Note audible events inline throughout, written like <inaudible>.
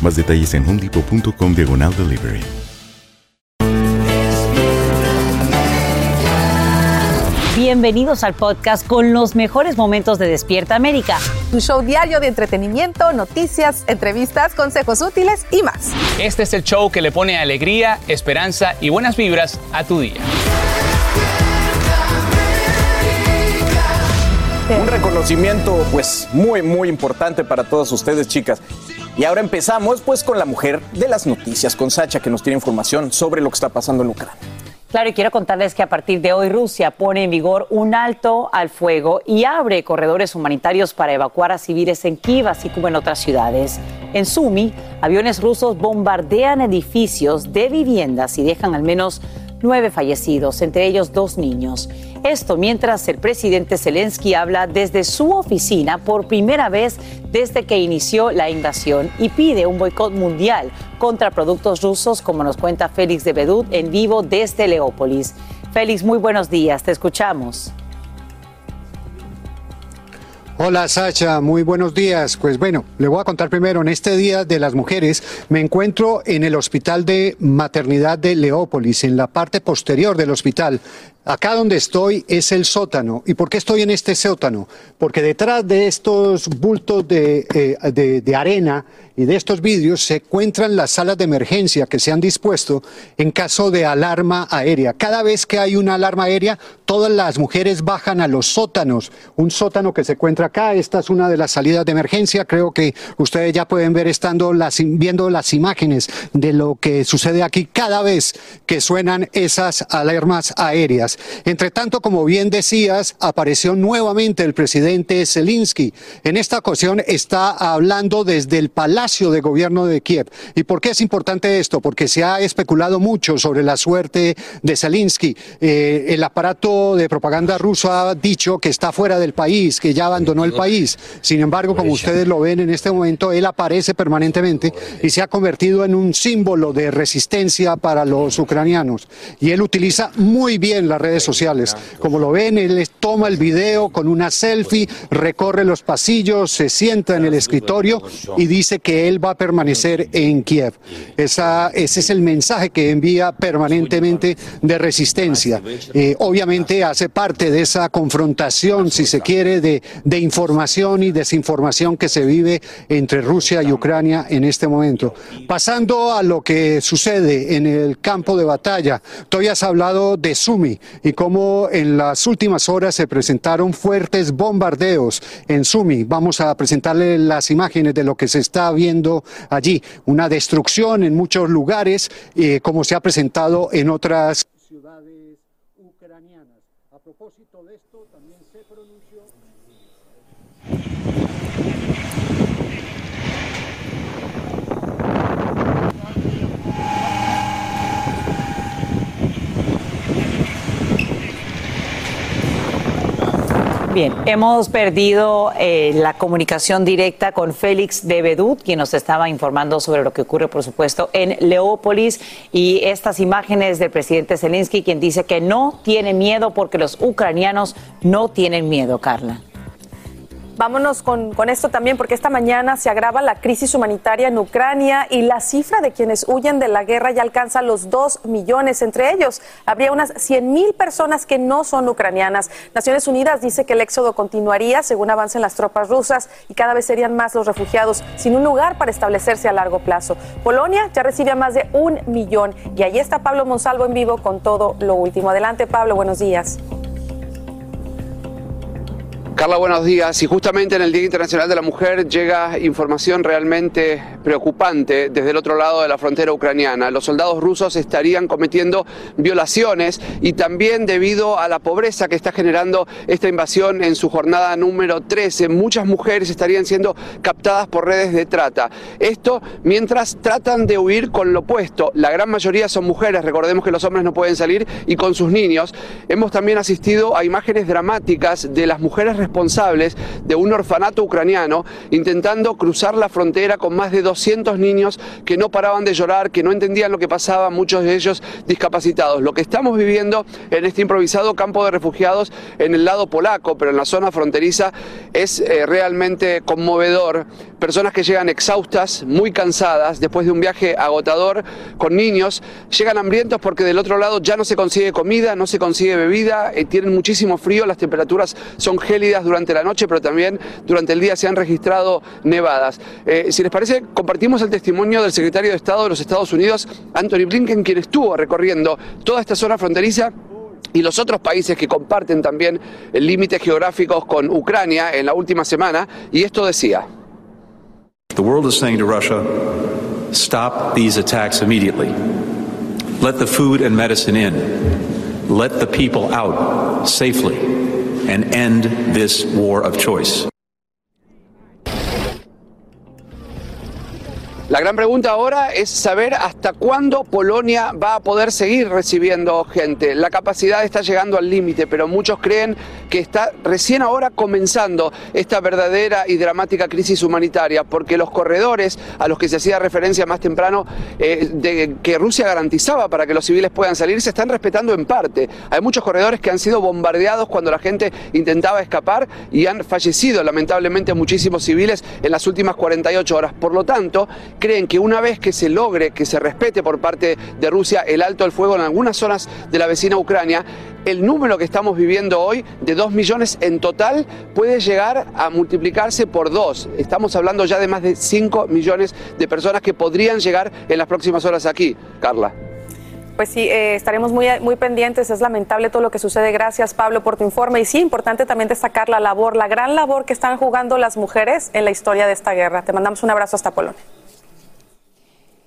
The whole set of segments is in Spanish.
Más detalles en homedepot.com diagonal delivery. Bienvenidos al podcast con los mejores momentos de Despierta América. Tu show diario de entretenimiento, noticias, entrevistas, consejos útiles y más. Este es el show que le pone alegría, esperanza y buenas vibras a tu día. Un reconocimiento pues muy muy importante para todas ustedes chicas. Y ahora empezamos pues con la mujer de las noticias, con Sacha que nos tiene información sobre lo que está pasando en Ucrania. Claro, y quiero contarles que a partir de hoy Rusia pone en vigor un alto al fuego y abre corredores humanitarios para evacuar a civiles en Kiev, así como en otras ciudades. En Sumi, aviones rusos bombardean edificios de viviendas y dejan al menos nueve fallecidos, entre ellos dos niños. Esto mientras el presidente Zelensky habla desde su oficina por primera vez desde que inició la invasión y pide un boicot mundial contra productos rusos, como nos cuenta Félix de Bedut en vivo desde Leópolis. Félix, muy buenos días, te escuchamos. Hola Sacha, muy buenos días. Pues bueno, le voy a contar primero, en este Día de las Mujeres me encuentro en el Hospital de Maternidad de Leópolis, en la parte posterior del hospital. Acá donde estoy es el sótano. ¿Y por qué estoy en este sótano? Porque detrás de estos bultos de, eh, de, de arena y de estos vídeos se encuentran las salas de emergencia que se han dispuesto en caso de alarma aérea. Cada vez que hay una alarma aérea, todas las mujeres bajan a los sótanos. Un sótano que se encuentra acá, esta es una de las salidas de emergencia. Creo que ustedes ya pueden ver estando las, viendo las imágenes de lo que sucede aquí cada vez que suenan esas alarmas aéreas. Entre tanto, como bien decías, apareció nuevamente el presidente Zelensky. En esta ocasión está hablando desde el Palacio de Gobierno de Kiev. ¿Y por qué es importante esto? Porque se ha especulado mucho sobre la suerte de Zelensky. Eh, el aparato de propaganda ruso ha dicho que está fuera del país, que ya abandonó el país. Sin embargo, como ustedes lo ven en este momento, él aparece permanentemente y se ha convertido en un símbolo de resistencia para los ucranianos. Y él utiliza muy bien redes sociales. Como lo ven, él toma el video con una selfie, recorre los pasillos, se sienta en el escritorio y dice que él va a permanecer en Kiev. Esa, ese es el mensaje que envía permanentemente de resistencia. Eh, obviamente hace parte de esa confrontación, si se quiere, de, de información y desinformación que se vive entre Rusia y Ucrania en este momento. Pasando a lo que sucede en el campo de batalla, tú has hablado de Sumi y cómo en las últimas horas se presentaron fuertes bombardeos en Sumi. Vamos a presentarle las imágenes de lo que se está viendo allí. Una destrucción en muchos lugares, eh, como se ha presentado en otras ciudades ucranianas. A propósito de esto, también se pronunció. Bien, hemos perdido eh, la comunicación directa con Félix de Bedut, quien nos estaba informando sobre lo que ocurre, por supuesto, en Leópolis y estas imágenes del presidente Zelensky, quien dice que no tiene miedo porque los ucranianos no tienen miedo, Carla. Vámonos con, con, esto también, porque esta mañana se agrava la crisis humanitaria en Ucrania y la cifra de quienes huyen de la guerra ya alcanza los 2 millones. Entre ellos, habría unas 100 mil personas que no son ucranianas. Naciones Unidas dice que el éxodo continuaría según avancen las tropas rusas y cada vez serían más los refugiados sin un lugar para establecerse a largo plazo. Polonia ya recibe a más de un millón y ahí está Pablo Monsalvo en vivo con todo lo último. Adelante, Pablo, buenos días. Carla, buenos días. Y justamente en el Día Internacional de la Mujer llega información realmente preocupante desde el otro lado de la frontera ucraniana. Los soldados rusos estarían cometiendo violaciones y también debido a la pobreza que está generando esta invasión en su jornada número 13, muchas mujeres estarían siendo captadas por redes de trata. Esto mientras tratan de huir con lo opuesto. La gran mayoría son mujeres, recordemos que los hombres no pueden salir y con sus niños. Hemos también asistido a imágenes dramáticas de las mujeres responsables de un orfanato ucraniano intentando cruzar la frontera con más de 200 niños que no paraban de llorar, que no entendían lo que pasaba, muchos de ellos discapacitados. Lo que estamos viviendo en este improvisado campo de refugiados en el lado polaco, pero en la zona fronteriza, es eh, realmente conmovedor. Personas que llegan exhaustas, muy cansadas, después de un viaje agotador con niños, llegan hambrientos porque del otro lado ya no se consigue comida, no se consigue bebida, eh, tienen muchísimo frío, las temperaturas son gélidas durante la noche, pero también durante el día se han registrado nevadas. Eh, si les parece, compartimos el testimonio del secretario de Estado de los Estados Unidos, Anthony Blinken, quien estuvo recorriendo toda esta zona fronteriza y los otros países que comparten también límites geográficos con Ucrania en la última semana, y esto decía. The world is saying to Russia, stop these attacks immediately. Let the food and medicine in. Let the people out safely and end this war of choice. La gran pregunta ahora es saber hasta cuándo Polonia va a poder seguir recibiendo gente. La capacidad está llegando al límite, pero muchos creen que está recién ahora comenzando esta verdadera y dramática crisis humanitaria, porque los corredores a los que se hacía referencia más temprano, eh, de que Rusia garantizaba para que los civiles puedan salir, se están respetando en parte. Hay muchos corredores que han sido bombardeados cuando la gente intentaba escapar y han fallecido lamentablemente muchísimos civiles en las últimas 48 horas. Por lo tanto, creen que una vez que se logre, que se respete por parte de Rusia el alto al fuego en algunas zonas de la vecina Ucrania, el número que estamos viviendo hoy de 2 millones en total puede llegar a multiplicarse por dos. Estamos hablando ya de más de 5 millones de personas que podrían llegar en las próximas horas aquí. Carla. Pues sí, eh, estaremos muy pendientes. Es lamentable todo lo que sucede. Gracias, Pablo, por tu informe. Y sí, importante también destacar la labor, la gran labor que están jugando las mujeres en la historia de esta guerra. Te mandamos un abrazo hasta Polonia.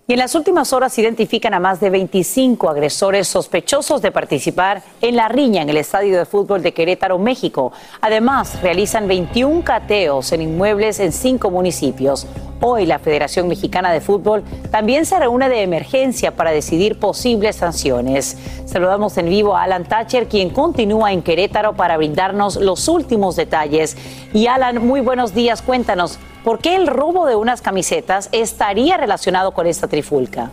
Y en las últimas horas identifican a más de 25 agresores sospechosos de participar en la riña en el estadio de fútbol de Querétaro, México. Además, realizan 21 cateos en inmuebles en cinco municipios. Hoy la Federación Mexicana de Fútbol también se reúne de emergencia para decidir posibles sanciones. Saludamos en vivo a Alan Thatcher, quien continúa en Querétaro para brindarnos los últimos detalles. Y Alan, muy buenos días. Cuéntanos, ¿por qué el robo de unas camisetas estaría relacionado con esta trifulca?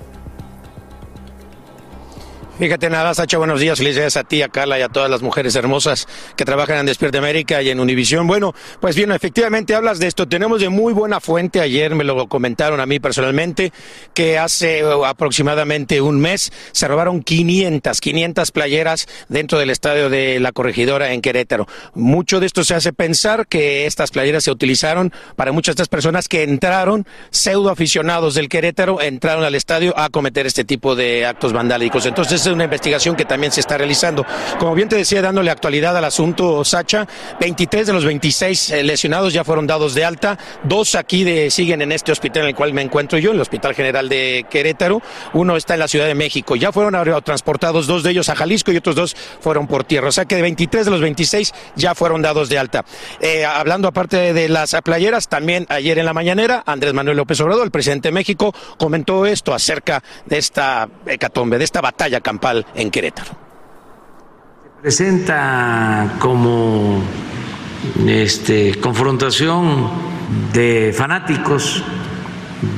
Fíjate nada, Sacha, buenos días. Felicidades a ti, a Carla y a todas las mujeres hermosas que trabajan en Despierta América y en Univisión. Bueno, pues bien, efectivamente hablas de esto. Tenemos de muy buena fuente, ayer me lo comentaron a mí personalmente, que hace uh, aproximadamente un mes se robaron 500, 500 playeras dentro del estadio de la corregidora en Querétaro. Mucho de esto se hace pensar que estas playeras se utilizaron para muchas de estas personas que entraron, pseudo aficionados del Querétaro, entraron al estadio a cometer este tipo de actos vandálicos. Entonces, una investigación que también se está realizando. Como bien te decía, dándole actualidad al asunto, Sacha, 23 de los 26 eh, lesionados ya fueron dados de alta, dos aquí de, siguen en este hospital en el cual me encuentro yo, el Hospital General de Querétaro, uno está en la Ciudad de México, ya fueron transportados dos de ellos a Jalisco y otros dos fueron por tierra, o sea que de 23 de los 26 ya fueron dados de alta. Eh, hablando aparte de las playeras, también ayer en la mañanera, Andrés Manuel López Obrador, el presidente de México, comentó esto acerca de esta hecatombe, de esta batalla campal en Querétaro. Se presenta como este, confrontación de fanáticos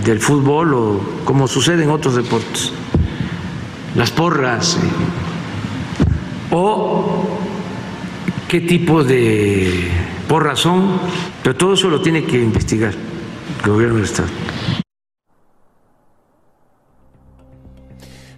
del fútbol o como sucede en otros deportes, las porras, eh, o qué tipo de porras son Pero todo eso lo tiene que investigar el gobierno del Estado.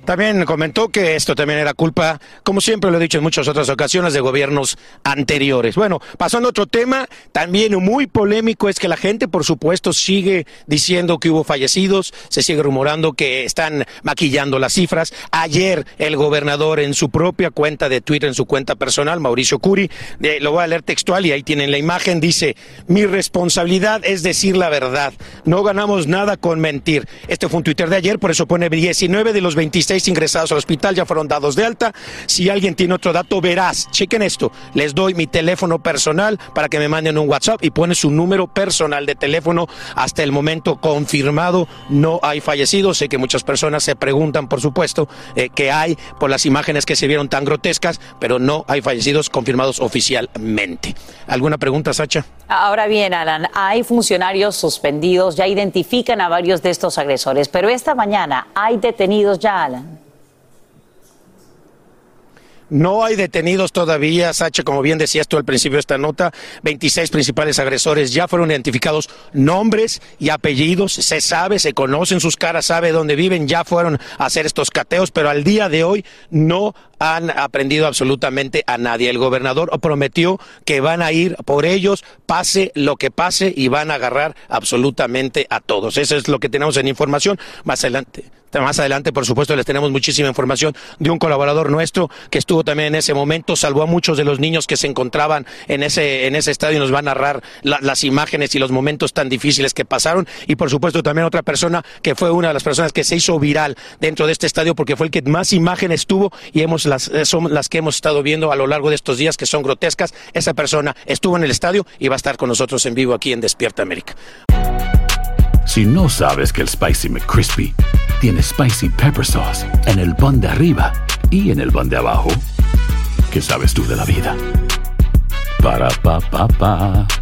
También comentó que esto también era culpa, como siempre lo he dicho en muchas otras ocasiones, de gobiernos anteriores. Bueno, pasando a otro tema, también muy polémico es que la gente, por supuesto, sigue diciendo que hubo fallecidos, se sigue rumorando que están maquillando las cifras. Ayer el gobernador en su propia cuenta de Twitter, en su cuenta personal, Mauricio Curi, lo voy a leer textual y ahí tienen la imagen, dice, mi responsabilidad es decir la verdad, no ganamos nada con mentir. Este fue un Twitter de ayer, por eso pone 19 de los 26 ingresados al hospital ya fueron dados de alta. Si alguien tiene otro dato, verás. Chequen esto. Les doy mi teléfono personal para que me manden un WhatsApp y pone su número personal de teléfono. Hasta el momento confirmado, no hay fallecidos. Sé que muchas personas se preguntan, por supuesto, eh, qué hay por las imágenes que se vieron tan grotescas, pero no hay fallecidos confirmados oficialmente. ¿Alguna pregunta, Sacha? Ahora bien, Alan, hay funcionarios suspendidos, ya identifican a varios de estos agresores, pero esta mañana hay detenidos ya, Alan. No hay detenidos todavía, Sacha, como bien decías tú al principio de esta nota, 26 principales agresores ya fueron identificados, nombres y apellidos, se sabe, se conocen sus caras, sabe dónde viven, ya fueron a hacer estos cateos, pero al día de hoy no han aprendido absolutamente a nadie. El gobernador prometió que van a ir por ellos, pase lo que pase, y van a agarrar absolutamente a todos. Eso es lo que tenemos en información. Más adelante más adelante, por supuesto, les tenemos muchísima información de un colaborador nuestro que estuvo también en ese momento, salvó a muchos de los niños que se encontraban en ese, en ese estadio y nos va a narrar las imágenes y los momentos tan difíciles que pasaron. Y por supuesto, también otra persona que fue una de las personas que se hizo viral dentro de este estadio porque fue el que más imágenes tuvo y hemos eh, son las que hemos estado viendo a lo largo de estos días que son grotescas. Esa persona estuvo en el estadio y va a estar con nosotros en vivo aquí en Despierta América. Si no sabes que el Spicy McCrispy tiene Spicy Pepper Sauce en el pan de arriba y en el pan de abajo, ¿qué sabes tú de la vida? Para, pa, pa, pa.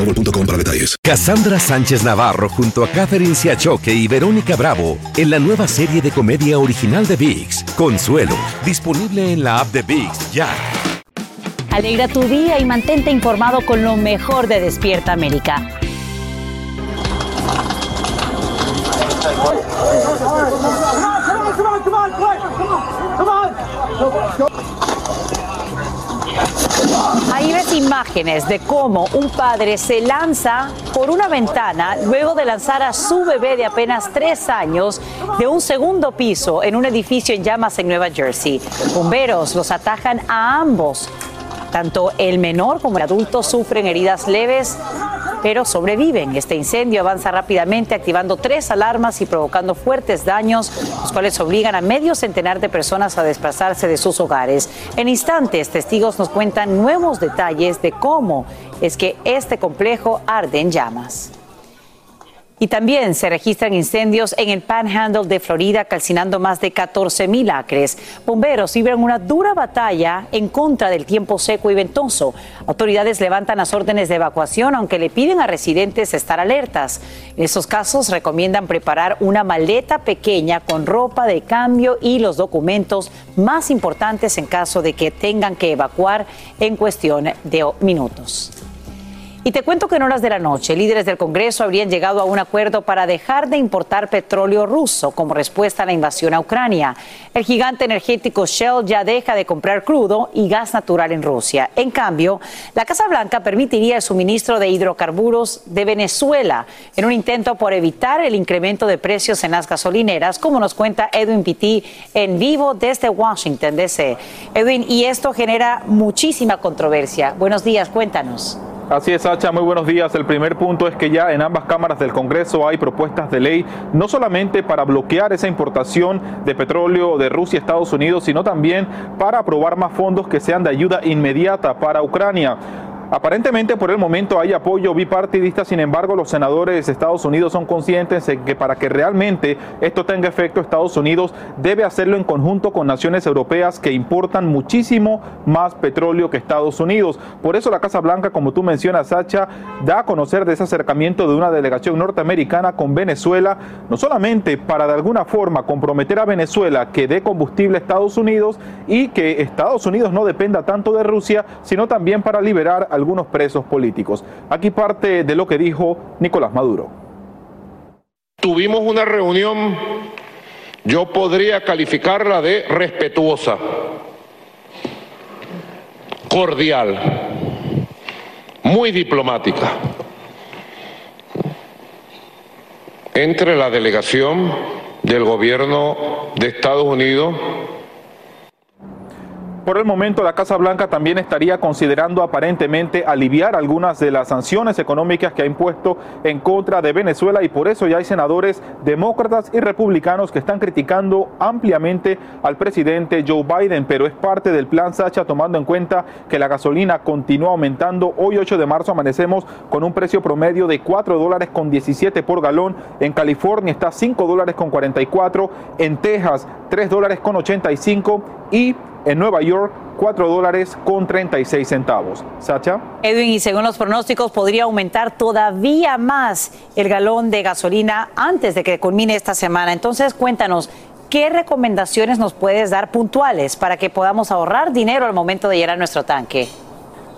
boostmobile.com para detalles. Cassandra Sánchez Navarro junto a Catherine Siachoque y Verónica Bravo en la nueva serie de comedia original de VIX, Consuelo, disponible en la app de VIX ya. Alegra tu día y mantente informado con lo mejor de Despierta América. Ahí ves imágenes de cómo un padre se lanza por una ventana luego de lanzar a su bebé de apenas tres años de un segundo piso en un edificio en llamas en Nueva Jersey. Bomberos los atajan a ambos. Tanto el menor como el adulto sufren heridas leves pero sobreviven. Este incendio avanza rápidamente, activando tres alarmas y provocando fuertes daños, los cuales obligan a medio centenar de personas a desplazarse de sus hogares. En instantes, testigos nos cuentan nuevos detalles de cómo es que este complejo arde en llamas. Y también se registran incendios en el Panhandle de Florida, calcinando más de 14 mil acres. Bomberos libran una dura batalla en contra del tiempo seco y ventoso. Autoridades levantan las órdenes de evacuación, aunque le piden a residentes estar alertas. En esos casos recomiendan preparar una maleta pequeña con ropa de cambio y los documentos más importantes en caso de que tengan que evacuar en cuestión de minutos. Y te cuento que en horas de la noche, líderes del Congreso habrían llegado a un acuerdo para dejar de importar petróleo ruso como respuesta a la invasión a Ucrania. El gigante energético Shell ya deja de comprar crudo y gas natural en Rusia. En cambio, la Casa Blanca permitiría el suministro de hidrocarburos de Venezuela en un intento por evitar el incremento de precios en las gasolineras, como nos cuenta Edwin Pitti en vivo desde Washington, D.C. Edwin, y esto genera muchísima controversia. Buenos días, cuéntanos. Así es, Sacha, muy buenos días. El primer punto es que ya en ambas cámaras del Congreso hay propuestas de ley, no solamente para bloquear esa importación de petróleo de Rusia a Estados Unidos, sino también para aprobar más fondos que sean de ayuda inmediata para Ucrania. Aparentemente por el momento hay apoyo bipartidista, sin embargo los senadores de Estados Unidos son conscientes de que para que realmente esto tenga efecto, Estados Unidos debe hacerlo en conjunto con naciones europeas que importan muchísimo más petróleo que Estados Unidos. Por eso la Casa Blanca, como tú mencionas, Sacha, da a conocer de ese acercamiento de una delegación norteamericana con Venezuela, no solamente para de alguna forma comprometer a Venezuela que dé combustible a Estados Unidos y que Estados Unidos no dependa tanto de Rusia, sino también para liberar algunos presos políticos. Aquí parte de lo que dijo Nicolás Maduro. Tuvimos una reunión, yo podría calificarla de respetuosa, cordial, muy diplomática, entre la delegación del gobierno de Estados Unidos por el momento, la Casa Blanca también estaría considerando aparentemente aliviar algunas de las sanciones económicas que ha impuesto en contra de Venezuela y por eso ya hay senadores demócratas y republicanos que están criticando ampliamente al presidente Joe Biden, pero es parte del plan Sacha tomando en cuenta que la gasolina continúa aumentando. Hoy 8 de marzo amanecemos con un precio promedio de 4 dólares con 17 por galón. En California está 5 dólares con 44. En Texas 3 dólares con 85 y en Nueva York 4 dólares con 36 centavos. Sacha. Edwin, y según los pronósticos, podría aumentar todavía más el galón de gasolina antes de que culmine esta semana. Entonces, cuéntanos, ¿qué recomendaciones nos puedes dar puntuales para que podamos ahorrar dinero al momento de llenar nuestro tanque?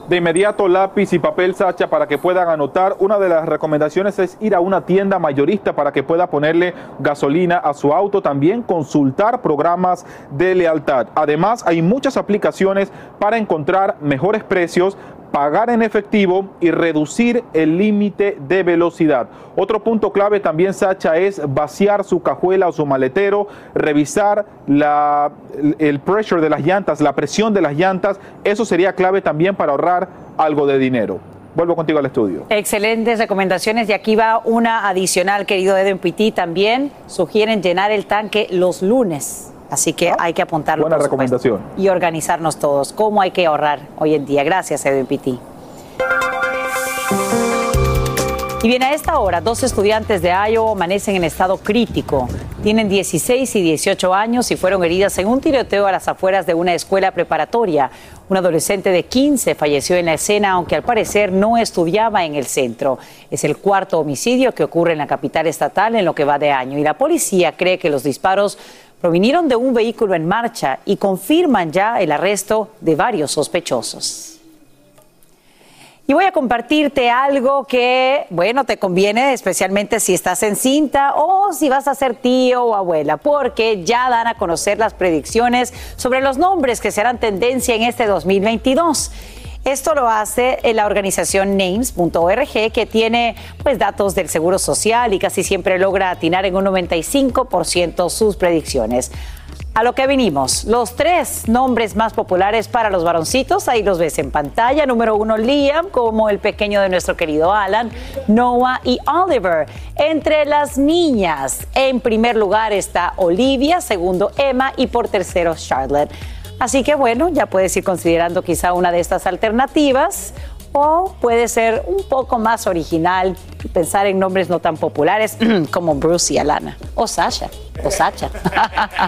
De inmediato lápiz y papel Sacha para que puedan anotar. Una de las recomendaciones es ir a una tienda mayorista para que pueda ponerle gasolina a su auto. También consultar programas de lealtad. Además hay muchas aplicaciones para encontrar mejores precios pagar en efectivo y reducir el límite de velocidad. Otro punto clave también, Sacha, es vaciar su cajuela o su maletero, revisar la, el pressure de las llantas, la presión de las llantas. Eso sería clave también para ahorrar algo de dinero. Vuelvo contigo al estudio. Excelentes recomendaciones. Y aquí va una adicional, querido Edwin Pitti. También sugieren llenar el tanque los lunes. Así que hay que apuntarlo. Buena recomendación. y organizarnos todos. ¿Cómo hay que ahorrar hoy en día? Gracias, Edwin Pitti. Y bien, a esta hora, dos estudiantes de Iowa amanecen en estado crítico. Tienen 16 y 18 años y fueron heridas en un tiroteo a las afueras de una escuela preparatoria. Un adolescente de 15 falleció en la escena, aunque al parecer no estudiaba en el centro. Es el cuarto homicidio que ocurre en la capital estatal en lo que va de año. Y la policía cree que los disparos provinieron de un vehículo en marcha y confirman ya el arresto de varios sospechosos. Y voy a compartirte algo que, bueno, te conviene especialmente si estás en cinta o si vas a ser tío o abuela, porque ya dan a conocer las predicciones sobre los nombres que serán tendencia en este 2022. Esto lo hace la organización names.org que tiene pues datos del Seguro Social y casi siempre logra atinar en un 95% sus predicciones. A lo que vinimos, los tres nombres más populares para los varoncitos, ahí los ves en pantalla. Número uno, Liam, como el pequeño de nuestro querido Alan, Noah y Oliver. Entre las niñas, en primer lugar está Olivia, segundo Emma y por tercero Charlotte. Así que bueno, ya puedes ir considerando quizá una de estas alternativas o puede ser un poco más original pensar en nombres no tan populares <clears throat> como Bruce y Alana o Sasha o Sacha.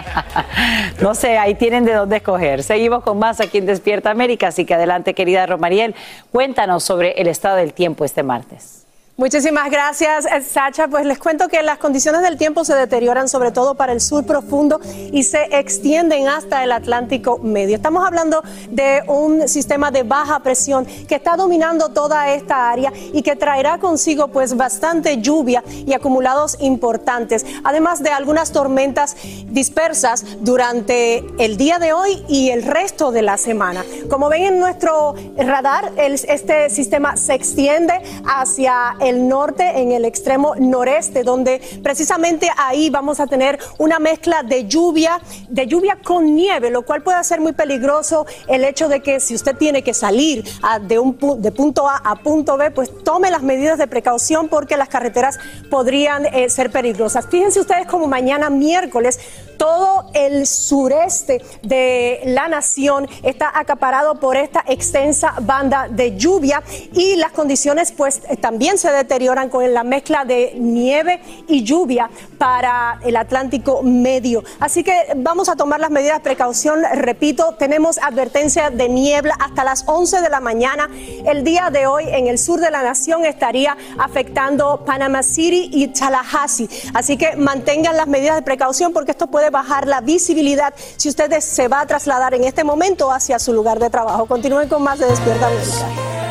<laughs> no sé, ahí tienen de dónde escoger. Seguimos con más aquí en Despierta América, así que adelante querida Romariel, cuéntanos sobre el estado del tiempo este martes. Muchísimas gracias, Sacha. Pues les cuento que las condiciones del tiempo se deterioran sobre todo para el sur profundo y se extienden hasta el Atlántico medio. Estamos hablando de un sistema de baja presión que está dominando toda esta área y que traerá consigo pues bastante lluvia y acumulados importantes, además de algunas tormentas dispersas durante el día de hoy y el resto de la semana. Como ven en nuestro radar, este sistema se extiende hacia el norte, en el extremo noreste, donde precisamente ahí vamos a tener una mezcla de lluvia, de lluvia con nieve, lo cual puede ser muy peligroso el hecho de que si usted tiene que salir de, un, de punto A a punto B, pues tome las medidas de precaución porque las carreteras podrían eh, ser peligrosas. Fíjense ustedes como mañana miércoles todo el sureste de la nación está acaparado por esta extensa banda de lluvia y las condiciones pues también se deterioran con la mezcla de nieve y lluvia para el Atlántico Medio. Así que vamos a tomar las medidas de precaución. Repito, tenemos advertencia de niebla hasta las 11 de la mañana. El día de hoy en el sur de la nación estaría afectando Panama City y Tallahassee. Así que mantengan las medidas de precaución porque esto puede bajar la visibilidad si usted se va a trasladar en este momento hacia su lugar de trabajo. Continúen con más de Despierta América.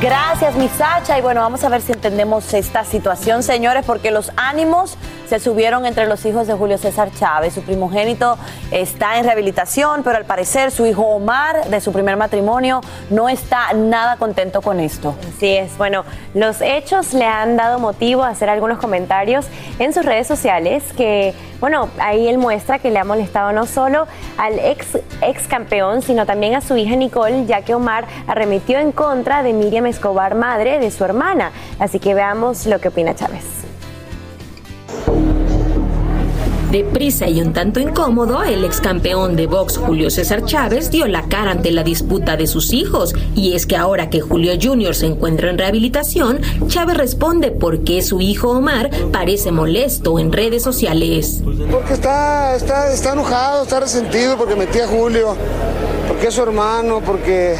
Gracias, mi Sacha. Y bueno, vamos a ver si entendemos esta situación, señores, porque los ánimos se subieron entre los hijos de Julio César Chávez. Su primogénito está en rehabilitación, pero al parecer su hijo Omar, de su primer matrimonio, no está nada contento con esto. Así es. Bueno, los hechos le han dado motivo a hacer algunos comentarios en sus redes sociales que, bueno, ahí él muestra que le ha molestado no solo al ex, ex campeón, sino también a su hija Nicole, ya que Omar arremetió en contra de Miriam Escobar, madre de su hermana. Así que veamos lo que opina Chávez. Deprisa y un tanto incómodo, el ex campeón de box Julio César Chávez dio la cara ante la disputa de sus hijos. Y es que ahora que Julio Jr. se encuentra en rehabilitación, Chávez responde por qué su hijo Omar parece molesto en redes sociales. Porque está, está, está enojado, está resentido porque metí a Julio, porque es su hermano, porque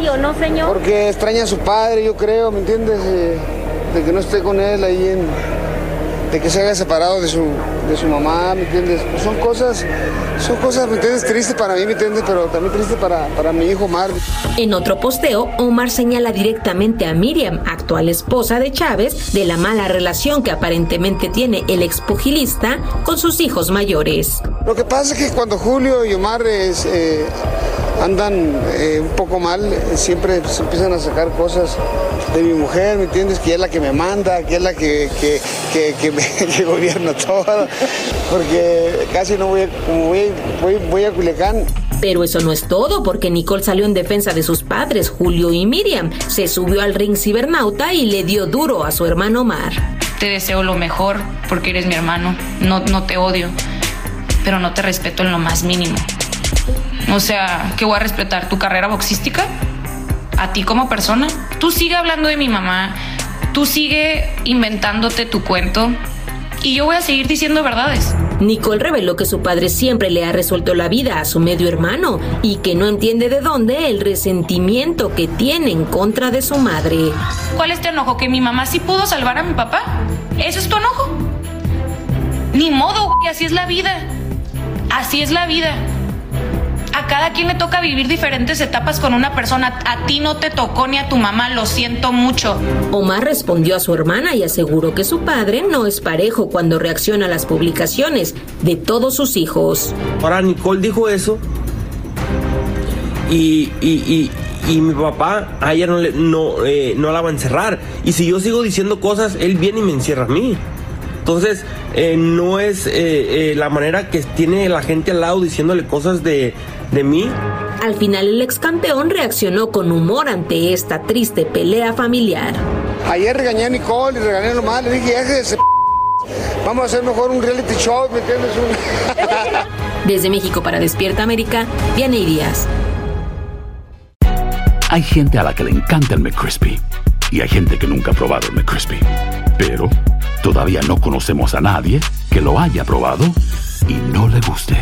¿no, señor? Porque extraña a su padre, yo creo, ¿me entiendes? Eh, de que no esté con él ahí en... De que se haya separado de su, de su mamá, ¿me entiendes? Pues son cosas, son cosas, ¿me entiendes? Tristes para mí, ¿me entiendes? Pero también triste para, para mi hijo Omar. En otro posteo, Omar señala directamente a Miriam, actual esposa de Chávez, de la mala relación que aparentemente tiene el expugilista con sus hijos mayores. Lo que pasa es que cuando Julio y Omar es, eh, andan eh, un poco mal, siempre se empiezan a sacar cosas de mi mujer, ¿me entiendes? Que es la que me manda, que es la que, que, que, que me- <laughs> que gobierna todo, porque casi no voy, a- como voy, voy, voy a Culiacán. Pero eso no es todo, porque Nicole salió en defensa de sus padres, Julio y Miriam. Se subió al ring cibernauta y le dio duro a su hermano Omar. Te deseo lo mejor porque eres mi hermano. No, no te odio, pero no te respeto en lo más mínimo. O sea, que voy a respetar tu carrera boxística, a ti como persona. Tú sigue hablando de mi mamá, tú sigue inventándote tu cuento y yo voy a seguir diciendo verdades. Nicole reveló que su padre siempre le ha resuelto la vida a su medio hermano y que no entiende de dónde el resentimiento que tiene en contra de su madre. ¿Cuál es tu enojo? ¿Que mi mamá sí pudo salvar a mi papá? ¿Eso es tu enojo? Ni modo, güey, así es la vida. Así es la vida. A cada quien le toca vivir diferentes etapas con una persona. A ti no te tocó ni a tu mamá, lo siento mucho. Omar respondió a su hermana y aseguró que su padre no es parejo cuando reacciona a las publicaciones de todos sus hijos. Ahora Nicole dijo eso y, y, y, y mi papá a ella no, le, no, eh, no la va a encerrar. Y si yo sigo diciendo cosas, él viene y me encierra a mí. Entonces, eh, no es eh, eh, la manera que tiene la gente al lado diciéndole cosas de, de mí. Al final el ex campeón reaccionó con humor ante esta triste pelea familiar. Ayer regañé a Nicole y regañé a Omar, le dije, "Ya que se vamos a hacer mejor un reality show, ¿me entiendes? Un- <laughs> Desde México para Despierta América, Dianey Díaz. Hay gente a la que le encanta el McCrispy y hay gente que nunca ha probado el McCrispy. Pero todavía no conocemos a nadie que lo haya probado y no le guste.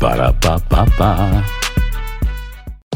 Para pa pa pa.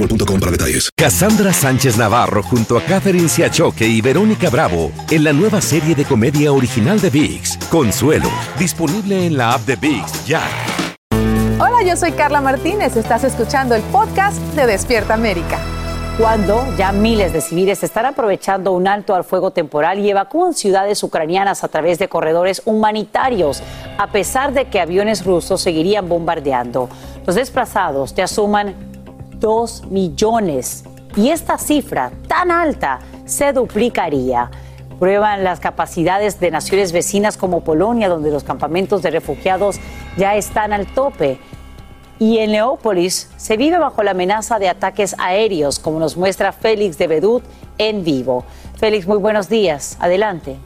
boostmobile.com para detalles. Cassandra Sánchez Navarro junto a Catherine Siachoque y Verónica Bravo en la nueva serie de comedia original de VIX, Consuelo, disponible en la app de VIX ya. Hola, yo soy Carla Martínez. Estás escuchando el podcast de Despierta América. cuando ya miles de civiles están aprovechando un alto al fuego temporal y evacúan ciudades ucranianas a través de corredores humanitarios, a pesar de que aviones rusos seguirían bombardeando. Los desplazados ya suman 2 millones y esta cifra tan alta se duplicaría. Prueban las capacidades de naciones vecinas como Polonia, donde los campamentos de refugiados ya están al tope. Y en Leópolis se vive bajo la amenaza de ataques aéreos, como nos muestra Félix de Bedut en vivo. Félix, muy buenos días. Adelante.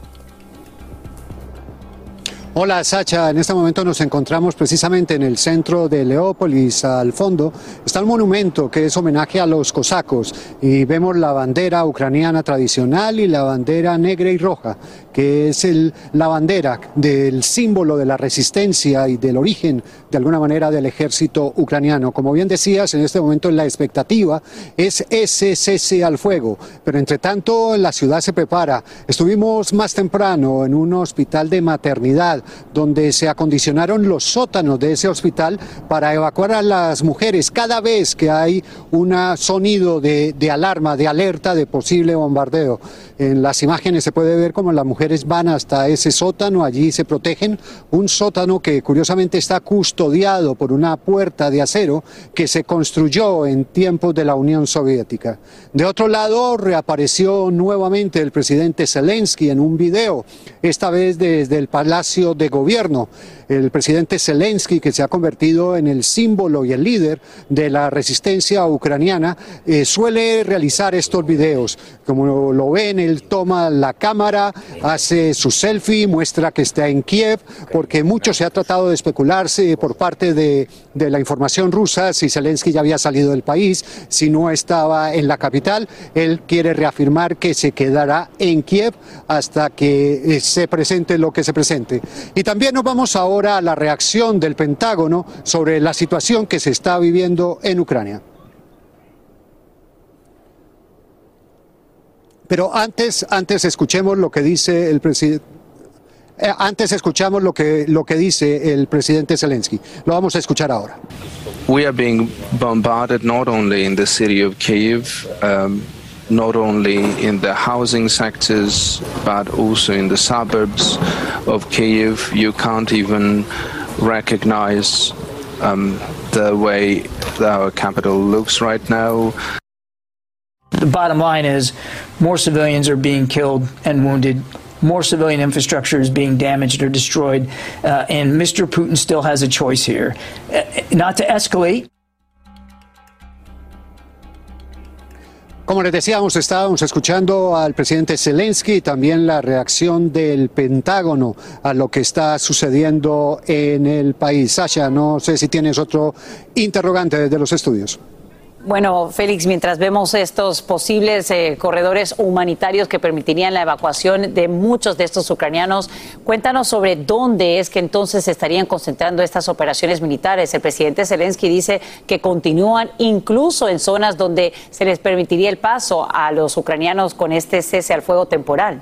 Hola Sacha, en este momento nos encontramos precisamente en el centro de Leópolis, al fondo. Está el monumento que es homenaje a los cosacos. Y vemos la bandera ucraniana tradicional y la bandera negra y roja, que es el, la bandera del símbolo de la resistencia y del origen de alguna manera del ejército ucraniano. Como bien decías, en este momento la expectativa es ese cese al fuego, pero entre tanto la ciudad se prepara. Estuvimos más temprano en un hospital de maternidad donde se acondicionaron los sótanos de ese hospital para evacuar a las mujeres cada vez que hay un sonido de, de alarma, de alerta de posible bombardeo. En las imágenes se puede ver cómo las mujeres van hasta ese sótano, allí se protegen, un sótano que curiosamente está custodiado por una puerta de acero que se construyó en tiempos de la Unión Soviética. De otro lado, reapareció nuevamente el presidente Zelensky en un video, esta vez desde el Palacio de Gobierno. El presidente Zelensky, que se ha convertido en el símbolo y el líder de la resistencia ucraniana, eh, suele realizar estos videos. Como lo ven, él toma la cámara, hace su selfie, muestra que está en Kiev, porque mucho se ha tratado de especularse por parte de, de la información rusa si Zelensky ya había salido del país, si no estaba en la capital. Él quiere reafirmar que se quedará en Kiev hasta que eh, se presente lo que se presente. Y también nos vamos ahora a la reacción del Pentágono sobre la situación que se está viviendo en Ucrania. Pero antes, antes escuchemos lo que dice el presidente. Eh, antes escuchamos lo que, lo que dice el presidente Zelensky. Lo vamos a escuchar ahora. We are being bombarded not only in the city of Kiev, um, not only in the housing sectors, but also in the suburbs of Kiev. You can't even recognize um, the way our capital looks right now. The bottom line is more civilians are being killed and wounded. More civilian infrastructure is being damaged or destroyed. Uh, and Mr. Putin still has a choice here uh, not to escalate. Como les decíamos, estábamos escuchando al presidente Zelensky y también la reacción del Pentágono a lo que está sucediendo en el país. Sasha, no sé si tienes otro interrogante desde los estudios. Bueno, Félix, mientras vemos estos posibles eh, corredores humanitarios que permitirían la evacuación de muchos de estos ucranianos, cuéntanos sobre dónde es que entonces se estarían concentrando estas operaciones militares. El presidente Zelensky dice que continúan incluso en zonas donde se les permitiría el paso a los ucranianos con este cese al fuego temporal.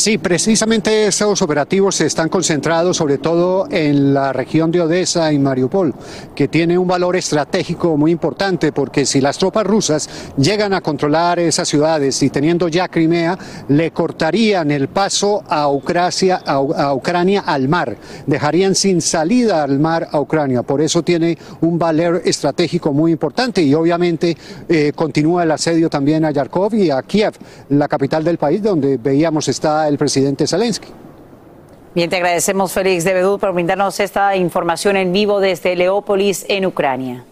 Sí, precisamente esos operativos se están concentrados sobre todo en la región de Odessa y Mariupol, que tiene un valor estratégico muy importante porque si las tropas rusas llegan a controlar esas ciudades y teniendo ya Crimea, le cortarían el paso a Ucrania, a, Ucrania al mar, dejarían sin salida al mar a Ucrania. Por eso tiene un valor estratégico muy importante y obviamente eh, continúa el asedio también a Yarkov y a Kiev, la capital del país donde veíamos está el presidente Zelensky. Bien, te agradecemos, Félix de Bedú, por brindarnos esta información en vivo desde Leópolis, en Ucrania.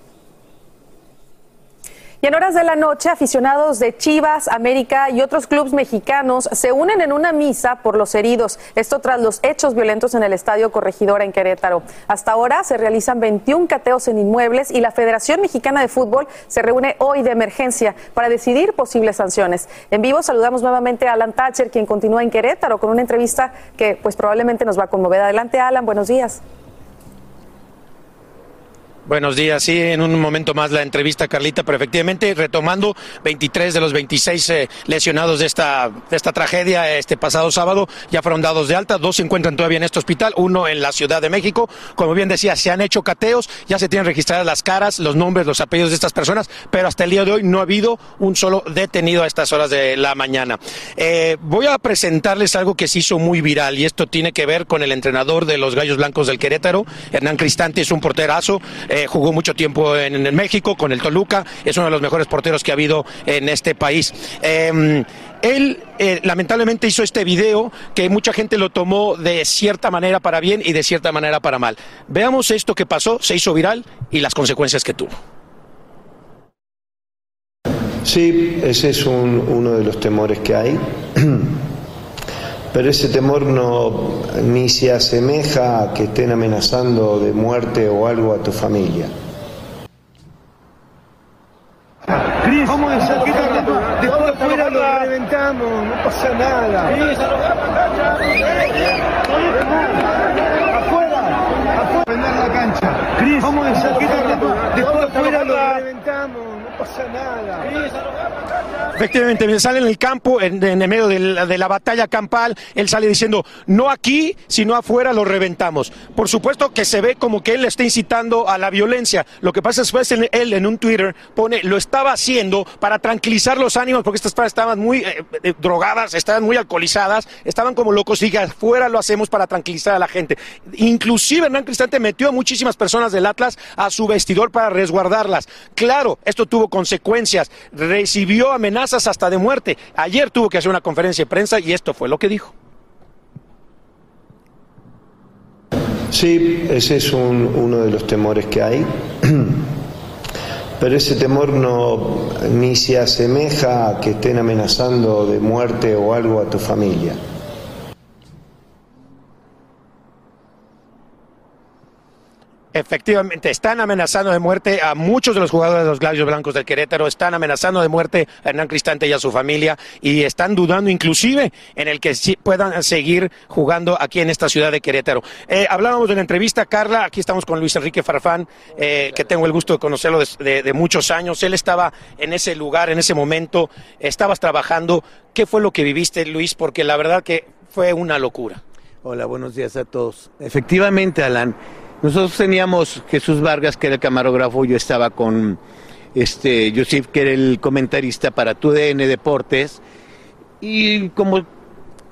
Y en horas de la noche, aficionados de Chivas, América y otros clubes mexicanos se unen en una misa por los heridos. Esto tras los hechos violentos en el Estadio Corregidora en Querétaro. Hasta ahora se realizan 21 cateos en inmuebles y la Federación Mexicana de Fútbol se reúne hoy de emergencia para decidir posibles sanciones. En vivo saludamos nuevamente a Alan Thatcher, quien continúa en Querétaro con una entrevista que pues probablemente nos va a conmover. Adelante, Alan, buenos días. Buenos días, sí, en un momento más la entrevista, Carlita, pero efectivamente retomando 23 de los 26 eh, lesionados de esta, de esta tragedia este pasado sábado ya fueron dados de alta, dos se encuentran todavía en este hospital, uno en la Ciudad de México, como bien decía, se han hecho cateos, ya se tienen registradas las caras, los nombres, los apellidos de estas personas, pero hasta el día de hoy no ha habido un solo detenido a estas horas de la mañana. Eh, voy a presentarles algo que se hizo muy viral y esto tiene que ver con el entrenador de los Gallos Blancos del Querétaro, Hernán Cristante, es un porterazo. Eh, jugó mucho tiempo en, en, México con el Toluca, es uno de los mejores porteros que ha habido en este país. Eh, él eh, lamentablemente hizo este video que mucha gente lo tomó de cierta manera para bien y de cierta manera para mal. Veamos esto que pasó, se hizo viral y las consecuencias que tuvo. Sí, ese es un, uno de los temores que hay. <clears throat> pero ese temor no ni se asemeja a que estén amenazando de muerte o algo a tu familia. Vamos a sacar después afuera lo reventamos, no pasa nada. Afuera, afuera, la cancha. Vamos a sacar después afuera lo reventamos, pasa nada. Efectivamente, sale en el campo, en, el medio de la, de la, batalla campal, él sale diciendo, no aquí, sino afuera lo reventamos. Por supuesto que se ve como que él le está incitando a la violencia. Lo que pasa es que él en un Twitter pone, lo estaba haciendo para tranquilizar los ánimos, porque estas personas estaban muy eh, eh, drogadas, estaban muy alcoholizadas, estaban como locos, y afuera lo hacemos para tranquilizar a la gente. Inclusive Hernán Cristante metió a muchísimas personas del Atlas a su vestidor para resguardarlas. Claro, esto tuvo consecuencias, recibió amenazas hasta de muerte. Ayer tuvo que hacer una conferencia de prensa y esto fue lo que dijo. Sí, ese es un, uno de los temores que hay, <clears throat> pero ese temor no ni se asemeja a que estén amenazando de muerte o algo a tu familia. Efectivamente, están amenazando de muerte a muchos de los jugadores de los Gallos Blancos del Querétaro, están amenazando de muerte a Hernán Cristante y a su familia y están dudando inclusive en el que puedan seguir jugando aquí en esta ciudad de Querétaro. Eh, hablábamos de la entrevista, Carla, aquí estamos con Luis Enrique Farfán, eh, que tengo el gusto de conocerlo de, de, de muchos años. Él estaba en ese lugar, en ese momento, estabas trabajando. ¿Qué fue lo que viviste, Luis? Porque la verdad que fue una locura. Hola, buenos días a todos. Efectivamente, Alan. Nosotros teníamos Jesús Vargas, que era el camarógrafo, yo estaba con este Yosif, que era el comentarista para TUDN Deportes, y como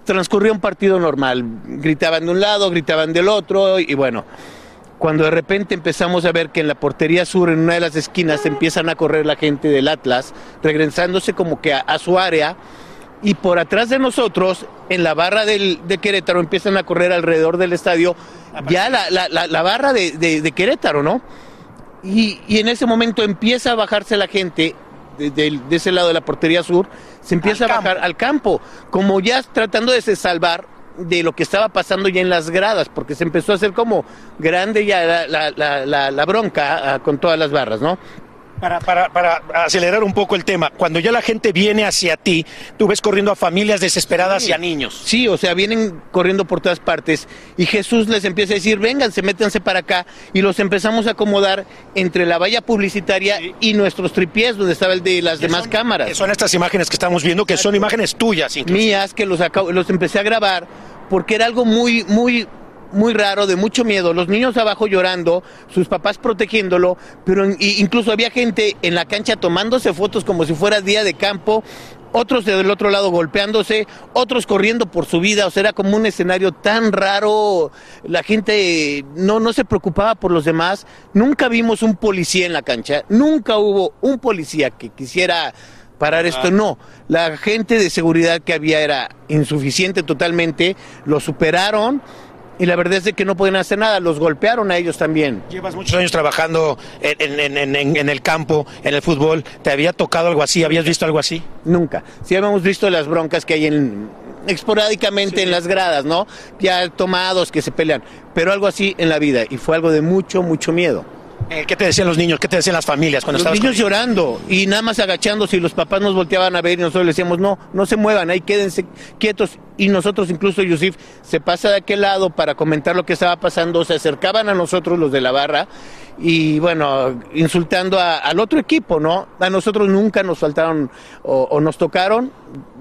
transcurría un partido normal, gritaban de un lado, gritaban del otro, y bueno, cuando de repente empezamos a ver que en la portería sur, en una de las esquinas, empiezan a correr la gente del Atlas, regresándose como que a su área, y por atrás de nosotros, en la barra del, de Querétaro, empiezan a correr alrededor del estadio ya la, la, la, la barra de, de, de, Querétaro, ¿no? Y, y, en ese momento empieza a bajarse la gente de, ese lado de la portería sur, se empieza a bajar campo. al campo, como ya tratando de salvar de lo que estaba pasando ya en las gradas, porque se empezó a hacer como grande ya la, la, la bronca con todas las barras, ¿no? Para, para, para, acelerar un poco el tema, cuando ya la gente viene hacia ti, tú ves corriendo a familias desesperadas sí. y a niños. Sí, o sea, vienen corriendo por todas partes y Jesús les empieza a decir, vénganse, métanse para acá y los empezamos a acomodar entre la valla publicitaria sí. y nuestros tripiés, donde estaba el de las demás son, cámaras. Son estas imágenes que estamos viendo, que son imágenes tuyas. Incluso. Mías, que los, los empecé a grabar porque era algo muy, muy muy raro, de mucho miedo, los niños abajo llorando, sus papás protegiéndolo, pero incluso había gente en la cancha tomándose fotos como si fuera día de campo, otros del otro lado golpeándose, otros corriendo por su vida, o sea, era como un escenario tan raro, la gente no, no se preocupaba por los demás, nunca vimos un policía en la cancha, nunca hubo un policía que quisiera parar esto, no, la gente de seguridad que había era insuficiente totalmente, lo superaron, y la verdad es de que no pueden hacer nada, los golpearon a ellos también. Llevas muchos años trabajando en, en, en, en, el campo, en el fútbol, ¿te había tocado algo así? ¿Habías visto algo así? Nunca. Sí habíamos visto las broncas que hay en esporádicamente sí. en las gradas, ¿no? Ya tomados que se pelean, pero algo así en la vida y fue algo de mucho, mucho miedo. Eh, ¿Qué te decían los niños? ¿Qué te decían las familias cuando los niños llorando y nada más agachándose y los papás nos volteaban a ver y nosotros les decíamos, no, no se muevan, ahí quédense quietos y nosotros incluso Yusif se pasa de aquel lado para comentar lo que estaba pasando, se acercaban a nosotros los de la barra y bueno, insultando al otro equipo, ¿no? A nosotros nunca nos faltaron o, nos tocaron,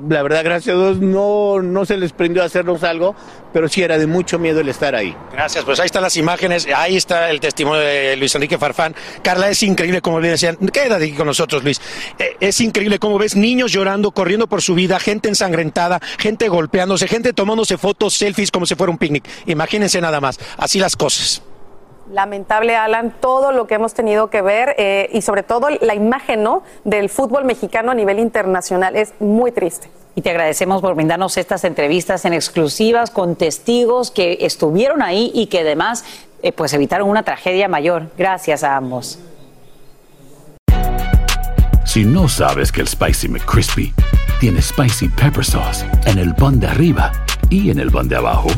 la verdad, gracias a Dios, no, no se les prendió a hacernos algo, pero sí era de mucho miedo el estar ahí. Gracias, pues ahí están las imágenes, ahí está el testimonio de Luis Enrique Farfán. Carla, es increíble como le decían, quédate aquí con nosotros, Luis. Eh, es increíble cómo ves niños llorando, corriendo por su vida, gente ensangrentada, gente golpeándose, gente tomándose fotos, selfies como si fuera un picnic. Imagínense nada más, así las cosas. Lamentable, Alan, todo lo que hemos tenido que ver eh, y sobre todo la imagen ¿no? del fútbol mexicano a nivel internacional es muy triste. Y te agradecemos por brindarnos estas entrevistas en exclusivas con testigos que estuvieron ahí y que además eh, pues evitaron una tragedia mayor. Gracias a ambos. Si no sabes que el Spicy McCrispy tiene Spicy Pepper Sauce en el pan de arriba y en el pan de abajo,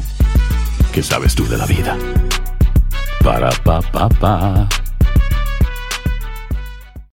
¿qué sabes tú de la vida? Para pa pa pa.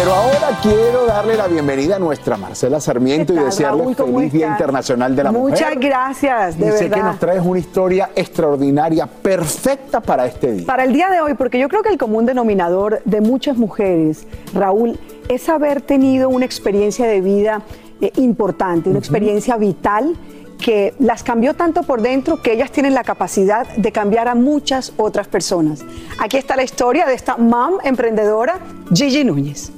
Pero ahora quiero darle la bienvenida a nuestra Marcela Sarmiento y desearle feliz Día Internacional de la Mujer. Muchas gracias, de y verdad. sé que nos traes una historia extraordinaria, perfecta para este día. Para el día de hoy, porque yo creo que el común denominador de muchas mujeres, Raúl, es haber tenido una experiencia de vida eh, importante, una experiencia vital que las cambió tanto por dentro que ellas tienen la capacidad de cambiar a muchas otras personas. Aquí está la historia de esta mom emprendedora, Gigi Núñez.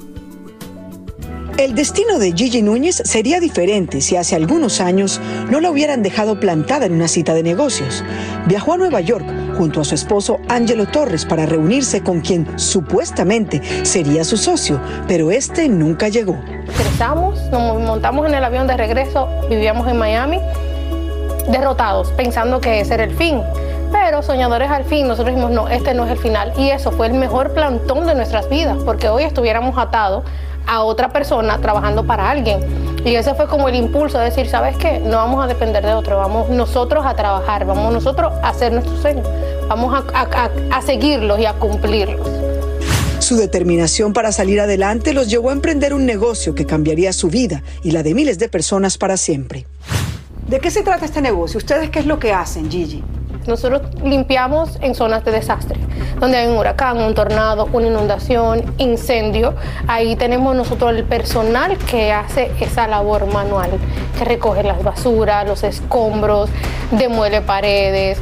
El destino de Gigi Núñez sería diferente si hace algunos años no la hubieran dejado plantada en una cita de negocios. Viajó a Nueva York junto a su esposo Angelo Torres para reunirse con quien supuestamente sería su socio, pero este nunca llegó. Cruzamos, nos montamos en el avión de regreso, vivíamos en Miami, derrotados, pensando que ese era el fin. Pero soñadores al fin, nosotros dijimos, no, este no es el final. Y eso fue el mejor plantón de nuestras vidas, porque hoy estuviéramos atados a otra persona trabajando para alguien. Y ese fue como el impulso de decir, ¿sabes qué? No vamos a depender de otro, vamos nosotros a trabajar, vamos nosotros a hacer nuestros sueños, vamos a, a seguirlos y a cumplirlos. Su determinación para salir adelante los llevó a emprender un negocio que cambiaría su vida y la de miles de personas para siempre. ¿De qué se trata este negocio? ¿Ustedes qué es lo que hacen, Gigi? Nosotros limpiamos en zonas de desastre, donde hay un huracán, un tornado, una inundación, incendio. Ahí tenemos nosotros el personal que hace esa labor manual, que recoge las basuras, los escombros, demuele paredes.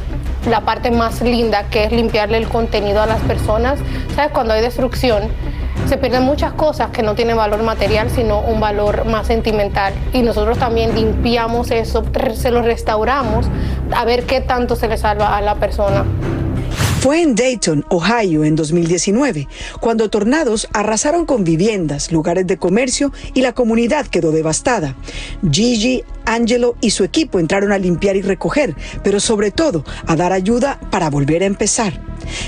La parte más linda que es limpiarle el contenido a las personas. ¿Sabes? Cuando hay destrucción, se pierden muchas cosas que no tienen valor material, sino un valor más sentimental. Y nosotros también limpiamos eso, se lo restauramos a ver qué tanto se le salva a la persona. Fue en Dayton, Ohio, en 2019, cuando tornados arrasaron con viviendas, lugares de comercio y la comunidad quedó devastada. Gigi, Angelo y su equipo entraron a limpiar y recoger, pero sobre todo a dar ayuda para volver a empezar.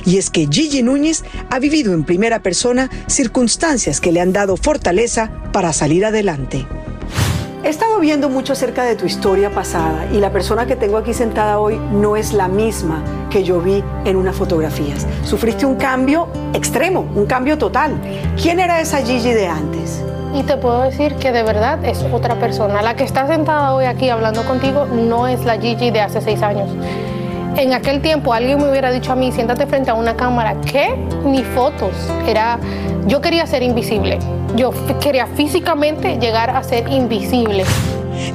Y es que Gigi Núñez ha vivido en primera persona circunstancias que le han dado fortaleza para salir adelante. He estado viendo mucho acerca de tu historia pasada y la persona que tengo aquí sentada hoy no es la misma que yo vi en unas fotografías. Sufriste un cambio extremo, un cambio total. ¿Quién era esa Gigi de antes? Y te puedo decir que de verdad es otra persona. La que está sentada hoy aquí hablando contigo no es la Gigi de hace seis años. En aquel tiempo alguien me hubiera dicho a mí, siéntate frente a una cámara, ¿qué? Ni fotos. Era, yo quería ser invisible. Yo quería físicamente llegar a ser invisible.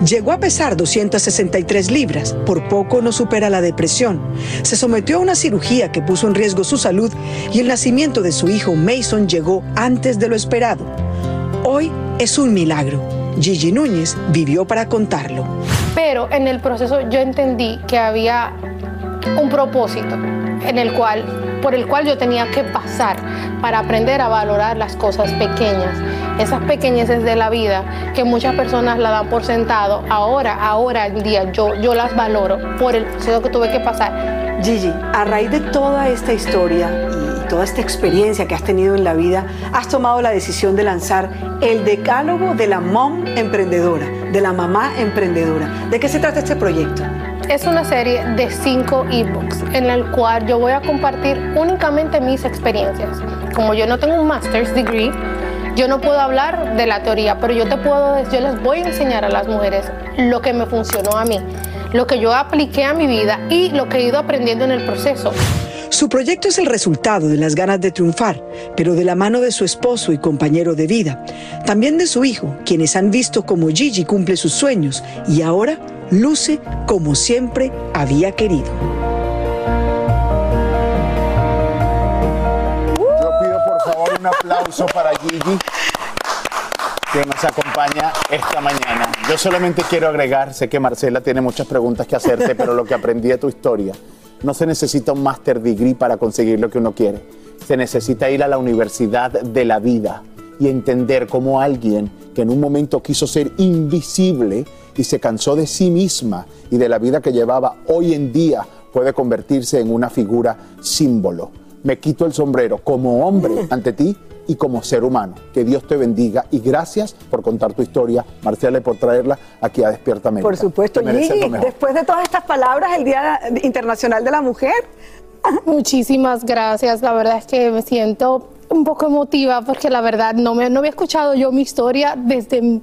Llegó a pesar 263 libras, por poco no supera la depresión. Se sometió a una cirugía que puso en riesgo su salud y el nacimiento de su hijo Mason llegó antes de lo esperado. Hoy es un milagro. Gigi Núñez vivió para contarlo. Pero en el proceso yo entendí que había un propósito en el cual, por el cual yo tenía que pasar para aprender a valorar las cosas pequeñas, esas pequeñeces de la vida que muchas personas la dan por sentado. Ahora, ahora el día yo, yo las valoro por el proceso que tuve que pasar. Gigi, a raíz de toda esta historia y toda esta experiencia que has tenido en la vida, has tomado la decisión de lanzar el decálogo de la mom emprendedora, de la mamá emprendedora. ¿De qué se trata este proyecto? Es una serie de cinco ebooks en el cual yo voy a compartir únicamente mis experiencias. Como yo no tengo un master's degree, yo no puedo hablar de la teoría, pero yo te puedo, yo les voy a enseñar a las mujeres lo que me funcionó a mí, lo que yo apliqué a mi vida y lo que he ido aprendiendo en el proceso. Su proyecto es el resultado de las ganas de triunfar, pero de la mano de su esposo y compañero de vida. También de su hijo, quienes han visto cómo Gigi cumple sus sueños y ahora luce como siempre había querido. Yo pido por favor un aplauso para Gigi que nos acompaña esta mañana. Yo solamente quiero agregar, sé que Marcela tiene muchas preguntas que hacerte, pero lo que aprendí de tu historia, no se necesita un master degree para conseguir lo que uno quiere. Se necesita ir a la universidad de la vida y entender cómo alguien que en un momento quiso ser invisible y se cansó de sí misma y de la vida que llevaba hoy en día puede convertirse en una figura símbolo. Me quito el sombrero como hombre <laughs> ante ti y como ser humano. Que Dios te bendiga y gracias por contar tu historia, Marcela, y por traerla aquí a Despierta América. Por supuesto, Gigi, después de todas estas palabras, el Día Internacional de la Mujer. <laughs> Muchísimas gracias. La verdad es que me siento un poco emotiva porque la verdad no, me, no había escuchado yo mi historia desde...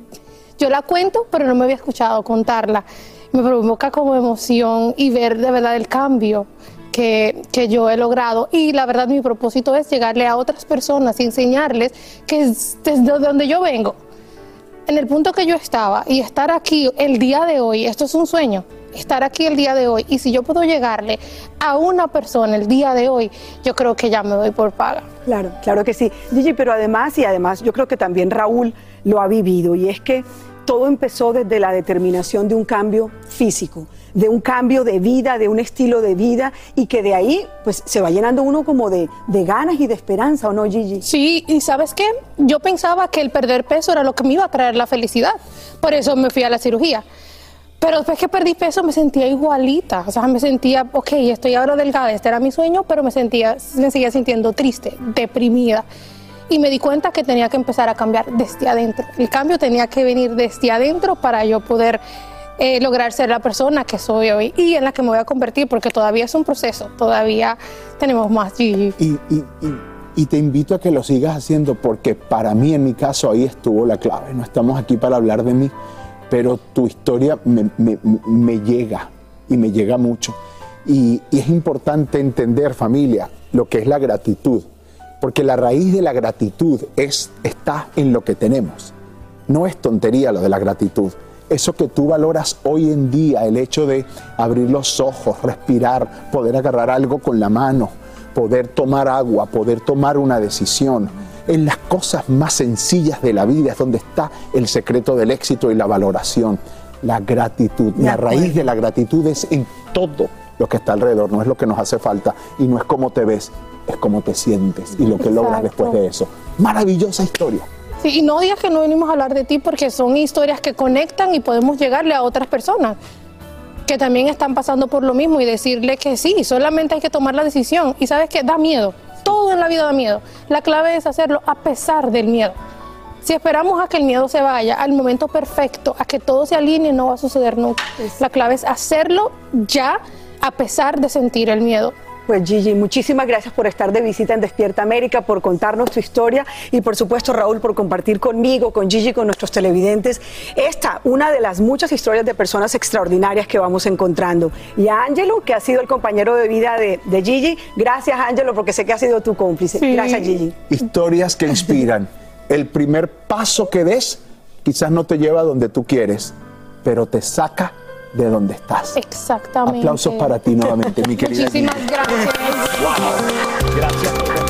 Yo la cuento, pero no me había escuchado contarla. Me provoca como emoción y ver de verdad el cambio que, que yo he logrado. Y la verdad mi propósito es llegarle a otras personas y enseñarles que es desde donde yo vengo, en el punto que yo estaba y estar aquí el día de hoy, esto es un sueño, estar aquí el día de hoy y si yo puedo llegarle a una persona el día de hoy, yo creo que ya me doy por paga. Claro, claro que sí. Gigi, pero además, y además yo creo que también Raúl lo ha vivido, y es que todo empezó desde la determinación de un cambio físico, de un cambio de vida, de un estilo de vida, y que de ahí pues se va llenando uno como de, de ganas y de esperanza, ¿o no, Gigi? Sí, y ¿sabes qué? Yo pensaba que el perder peso era lo que me iba a traer la felicidad. Por eso me fui a la cirugía. Pero después que perdí peso me sentía igualita. O sea, me sentía, ok, estoy ahora delgada, este era mi sueño, pero me sentía, me seguía sintiendo triste, deprimida. Y me di cuenta que tenía que empezar a cambiar desde adentro. El cambio tenía que venir desde adentro para yo poder eh, lograr ser la persona que soy hoy y en la que me voy a convertir, porque todavía es un proceso, todavía tenemos más. Y, y- y- y te invito a que lo sigas haciendo porque para mí, en mi caso, ahí estuvo la clave. No estamos aquí para hablar de mí, pero tu historia me, llega y me llega mucho. Y, y es importante entender, familia, lo que es la gratitud, porque la raíz de la gratitud es, está en lo que tenemos. No es tontería lo de la gratitud. Eso que tú valoras hoy en día, el hecho de abrir los ojos, respirar, poder agarrar algo con la mano, poder tomar agua, poder tomar una decisión. En las cosas más sencillas de la vida es donde está el secreto del éxito y la valoración. La gratitud. La raíz de la gratitud es en todo lo que está alrededor, no es lo que nos hace falta y no es cómo te ves, es cómo te sientes y lo que logras después de eso. Maravillosa historia. Sí, y no digas que no venimos a hablar de ti porque son historias que conectan y podemos llegarle a otras personas que también están pasando por lo mismo y decirle que sí, solamente hay que tomar la decisión. Y sabes que da miedo, todo en la vida da miedo. La clave es hacerlo a pesar del miedo. Si esperamos a que el miedo se vaya al momento perfecto, a que todo se alinee, no va a suceder nunca. La clave es hacerlo ya a pesar de sentir el miedo. Pues Gigi, muchísimas gracias por estar de visita en Despierta América, por contarnos tu historia y por supuesto Raúl por compartir conmigo, con Gigi, con nuestros televidentes esta, una de las muchas historias de personas extraordinarias que vamos encontrando. Y a Ángelo, que ha sido el compañero de vida de, de Gigi, gracias Ángelo porque sé que ha sido tu cómplice. Gracias Gigi. Historias que inspiran. El primer paso que des quizás no te lleva a donde tú quieres, pero te saca de donde estás. Exactamente. Aplausos para ti nuevamente, mi querida. Muchísimas gracias. Gracias por compartir.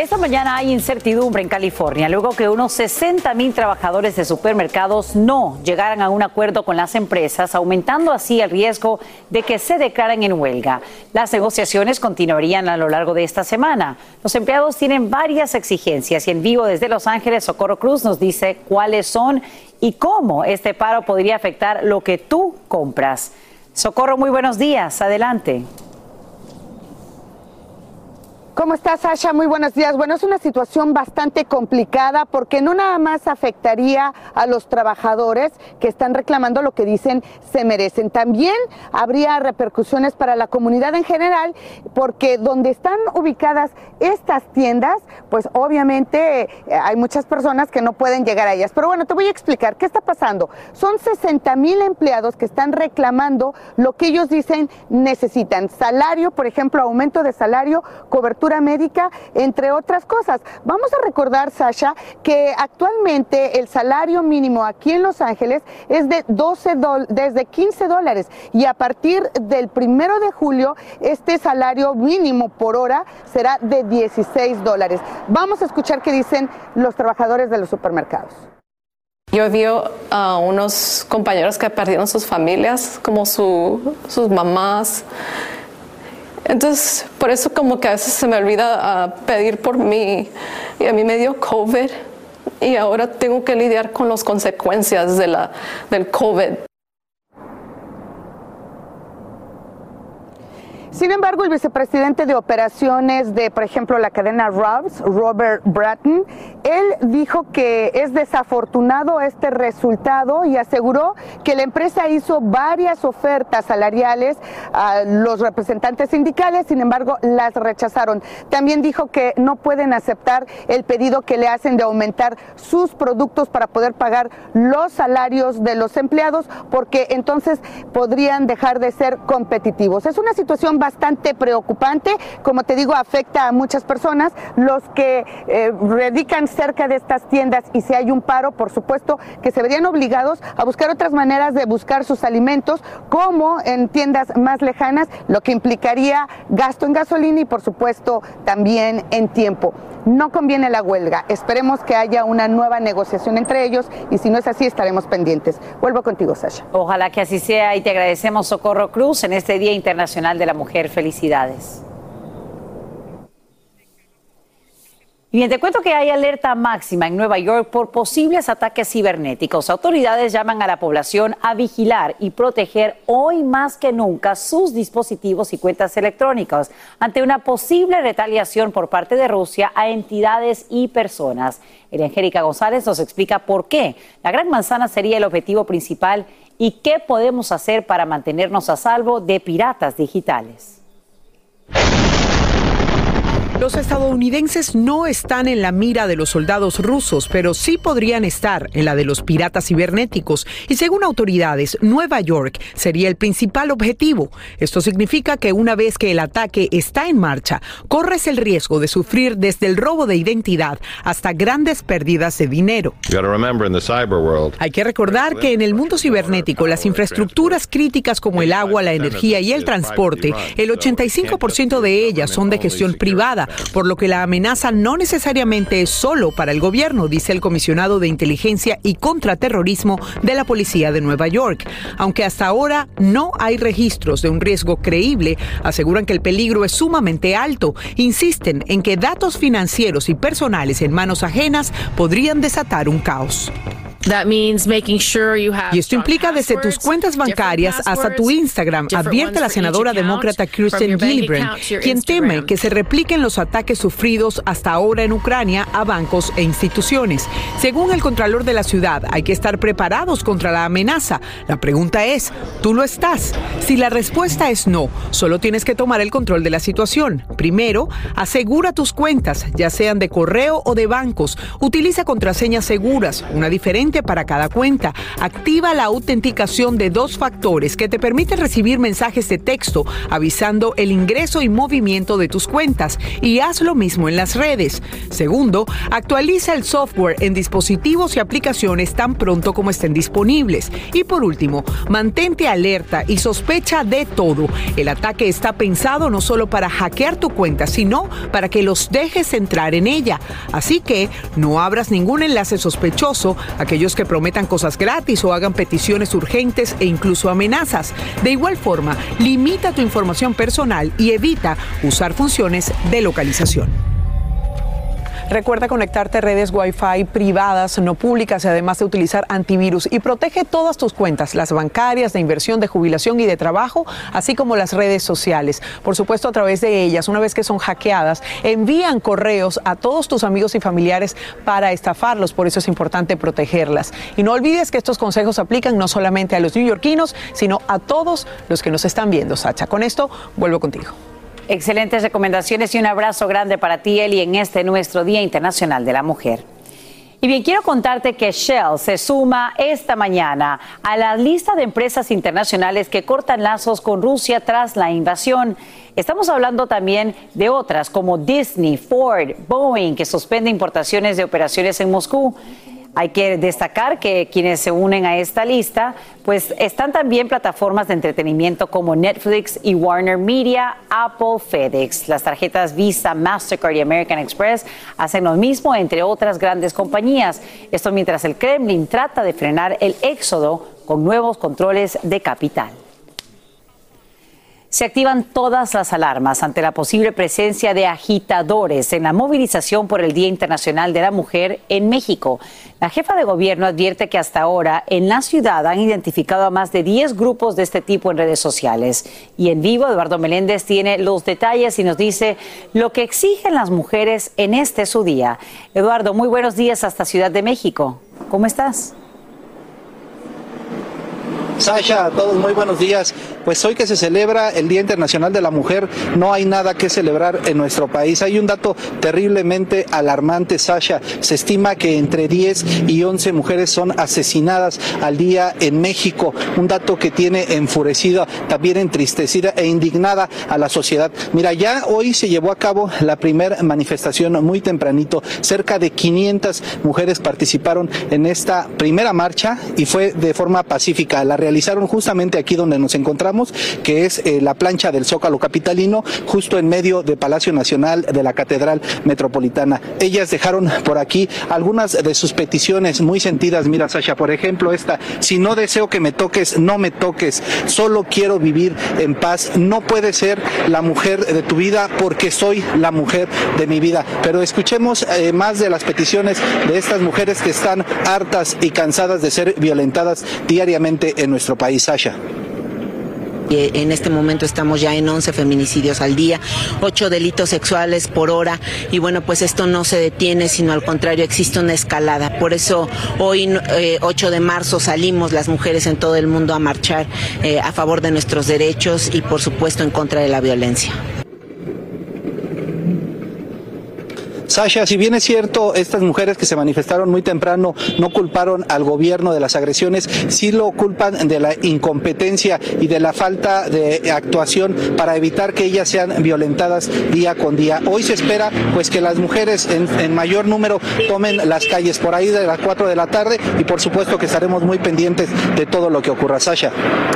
Esta mañana hay incertidumbre en California, luego que unos 60 mil trabajadores de supermercados no llegaran a un acuerdo con las empresas, aumentando así el riesgo de que se declaren en huelga. Las negociaciones continuarían a lo largo de esta semana. Los empleados tienen varias exigencias y en vivo desde Los Ángeles, Socorro Cruz nos dice cuáles son y cómo este paro podría afectar lo que tú compras. Socorro, muy buenos días. Adelante. ¿Cómo estás, Sasha? Muy buenos días. Bueno, es una situación bastante complicada porque no nada más afectaría a los trabajadores que están reclamando lo que dicen se merecen. También habría repercusiones para la comunidad en general porque donde están ubicadas estas tiendas, pues obviamente eh, hay muchas personas que no pueden llegar a ellas. Pero bueno, te voy a explicar qué está pasando. Son 60 mil empleados que están reclamando lo que ellos dicen necesitan. Salario, por ejemplo, aumento de salario, cobertura médica, entre otras cosas. Vamos a recordar, Sasha, que actualmente el salario mínimo aquí en Los Ángeles es de 12 desde 15 dólares y a partir del primero de julio este salario mínimo por hora será de 16 dólares. Vamos a escuchar qué dicen los trabajadores de los supermercados. Yo vi a unos compañeros que perdieron sus familias, como su, sus mamás, entonces, por eso como que a veces se me olvida uh, pedir por mí. Y a mí me dio COVID y ahora tengo que lidiar con las consecuencias de la, del COVID. Sin embargo, el vicepresidente de operaciones de, por ejemplo, la cadena Robs, Robert Bratton, él dijo que es desafortunado este resultado y aseguró que la empresa hizo varias ofertas salariales a los representantes sindicales, sin embargo, las rechazaron. También dijo que no pueden aceptar el pedido que le hacen de aumentar sus productos para poder pagar los salarios de los empleados, porque entonces podrían dejar de ser competitivos. Es una situación bastante preocupante. Como te digo, afecta a muchas personas. Los que eh, radican cerca de estas tiendas y si hay un paro, por supuesto que se verían obligados a buscar otras maneras de buscar sus alimentos, como en tiendas más lejanas, lo que implicaría gasto en gasolina y por supuesto también en tiempo. No conviene la huelga. Esperemos que haya una nueva negociación entre ellos y si no es así estaremos pendientes. Vuelvo contigo, Sasha. Ojalá que así sea y te agradecemos, Socorro Cruz, en este Día Internacional de la Mujer. Felicidades. Y bien, te cuento que hay alerta máxima en Nueva York por posibles ataques cibernéticos. Autoridades llaman a la población a vigilar y proteger hoy más que nunca sus dispositivos y cuentas electrónicas ante una posible retaliación por parte de Rusia a entidades y personas. Angélica González nos explica por qué la Gran Manzana sería el objetivo principal y qué podemos hacer para mantenernos a salvo de piratas digitales. Los estadounidenses no están en la mira de los soldados rusos, pero sí podrían estar en la de los piratas cibernéticos. Y según autoridades, Nueva York sería el principal objetivo. Esto significa que una vez que el ataque está en marcha, corres el riesgo de sufrir desde el robo de identidad hasta grandes pérdidas de dinero. Hay que recordar que en el mundo cibernético las infraestructuras críticas como el agua, la energía y el transporte, el 85% de ellas son de gestión privada por lo que la amenaza no necesariamente es solo para el gobierno, dice el comisionado de inteligencia y contraterrorismo de la policía de Nueva York. Aunque hasta ahora no hay registros de un riesgo creíble, aseguran que el peligro es sumamente alto. Insisten en que datos financieros y personales en manos ajenas podrían desatar un caos. Y esto implica desde tus cuentas bancarias hasta tu Instagram, advierte la senadora demócrata Kirsten Gillibrand, quien teme que se repliquen los ataques sufridos hasta ahora en Ucrania a bancos e instituciones. Según el Contralor de la ciudad, hay que estar preparados contra la amenaza. La pregunta es, ¿tú lo estás? Si la respuesta es no, solo tienes que tomar el control de la situación. Primero, asegura tus cuentas, ya sean de correo o de bancos. Utiliza contraseñas seguras. Una diferencia para cada cuenta. Activa la autenticación de dos factores que te permiten recibir mensajes de texto avisando el ingreso y movimiento de tus cuentas y haz lo mismo en las redes. Segundo, actualiza el software en dispositivos y aplicaciones tan pronto como estén disponibles. Y por último, mantente alerta y sospecha de todo. El ataque está pensado no solo para hackear tu cuenta, sino para que los dejes entrar en ella. Así que no abras ningún enlace sospechoso, que prometan cosas gratis o hagan peticiones urgentes e incluso amenazas. De igual forma, limita tu información personal y evita usar funciones de localización. Recuerda conectarte a redes Wi-Fi privadas, no públicas, y además de utilizar antivirus. Y protege todas tus cuentas, las bancarias, de inversión, de jubilación y de trabajo, así como las redes sociales. Por supuesto, a través de ellas, una vez que son hackeadas, envían correos a todos tus amigos y familiares para estafarlos. Por eso es importante protegerlas. Y no olvides que estos consejos aplican no solamente a los neoyorquinos, sino a todos los que nos están viendo, Sacha. Con esto, vuelvo contigo. Excelentes recomendaciones y un abrazo grande para ti, Eli, en este nuestro Día Internacional de la Mujer. Y bien, quiero contarte que Shell se suma esta mañana a la lista de empresas internacionales que cortan lazos con Rusia tras la invasión. Estamos hablando también de otras como Disney, Ford, Boeing, que suspende importaciones de operaciones en Moscú. Hay que destacar que quienes se unen a esta lista, pues están también plataformas de entretenimiento como Netflix y Warner Media, Apple, FedEx. Las tarjetas Visa, Mastercard y American Express hacen lo mismo, entre otras grandes compañías. Esto mientras el Kremlin trata de frenar el éxodo con nuevos controles de capital se activan todas las alarmas ante la posible presencia de agitadores en la movilización por el Día Internacional de la Mujer en México. La jefa de gobierno advierte que hasta ahora en la ciudad han identificado a más de 10 grupos de este tipo en redes sociales. Y en vivo, Eduardo Meléndez tiene los detalles y nos dice lo que exigen las mujeres en este su día. Eduardo, muy buenos días hasta Ciudad de México. ¿Cómo estás? Sasha, a todos muy buenos días. Pues hoy que se celebra el Día Internacional de la Mujer, no hay nada que celebrar en nuestro país. Hay un dato terriblemente alarmante, Sasha. Se estima que entre 10 y 11 mujeres son asesinadas al día en México. Un dato que tiene enfurecida, también entristecida e indignada a la sociedad. Mira, ya hoy se llevó a cabo la primera manifestación muy tempranito. Cerca de 500 mujeres participaron en esta primera marcha y fue de forma pacífica. La realizaron justamente aquí donde nos encontramos, que es eh, la plancha del Zócalo Capitalino, justo en medio de Palacio Nacional de la Catedral Metropolitana. Ellas dejaron por aquí algunas de sus peticiones muy sentidas. Mira, Sasha, por ejemplo, esta, si no deseo que me toques, no me toques, solo quiero vivir en paz. No puede ser la mujer de tu vida porque soy la mujer de mi vida. Pero escuchemos eh, más de las peticiones de estas mujeres que están hartas y cansadas de ser violentadas diariamente en nuestro nuestro país, Sasha. En este momento estamos ya en 11 feminicidios al día, 8 delitos sexuales por hora y bueno, pues esto no se detiene, sino al contrario, existe una escalada. Por eso hoy, 8 eh, de marzo, salimos las mujeres en todo el mundo a marchar eh, a favor de nuestros derechos y por supuesto en contra de la violencia. Sasha, si bien es cierto, estas mujeres que se manifestaron muy temprano no culparon al gobierno de las agresiones, sí lo culpan de la incompetencia y de la falta de actuación para evitar que ellas sean violentadas día con día. Hoy se espera pues que las mujeres en, mayor número tomen las calles por ahí de las 4 de la tarde y por supuesto que estaremos muy pendientes de todo lo que ocurra. Sasha.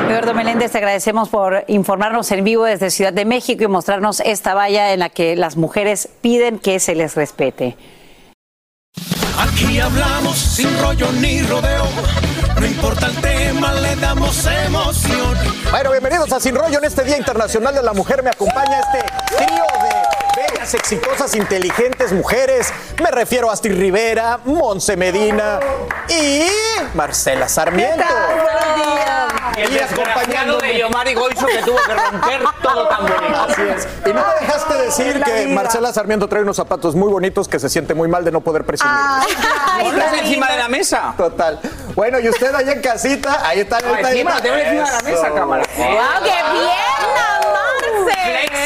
Eduardo Meléndez, te agradecemos por informarnos en vivo desde Ciudad de México y mostrarnos esta valla en la que las mujeres piden que se les respete. Aquí hablamos sin rollo ni rodeo. No importa el tema, le damos emoción. Bueno, bienvenidos a Sin Rollo en este Día Internacional de la Mujer. Me acompaña este trío de exitosas, inteligentes mujeres. Me refiero a Astrid Rivera, Monse Medina y Marcela Sarmiento. Buenos días. Y el descompañado de Yomari Goizo que tuvo que romper todo tan bonito. Así es. Y no me dejaste decir que Marcela Sarmiento trae unos zapatos muy bonitos que se siente muy mal de no poder presumir. Ponlos encima de la mesa. Total. Bueno, y usted ahí en casita, ahí está. No, encima, te encima de la mesa, cámara. ¡Wow, qué bien,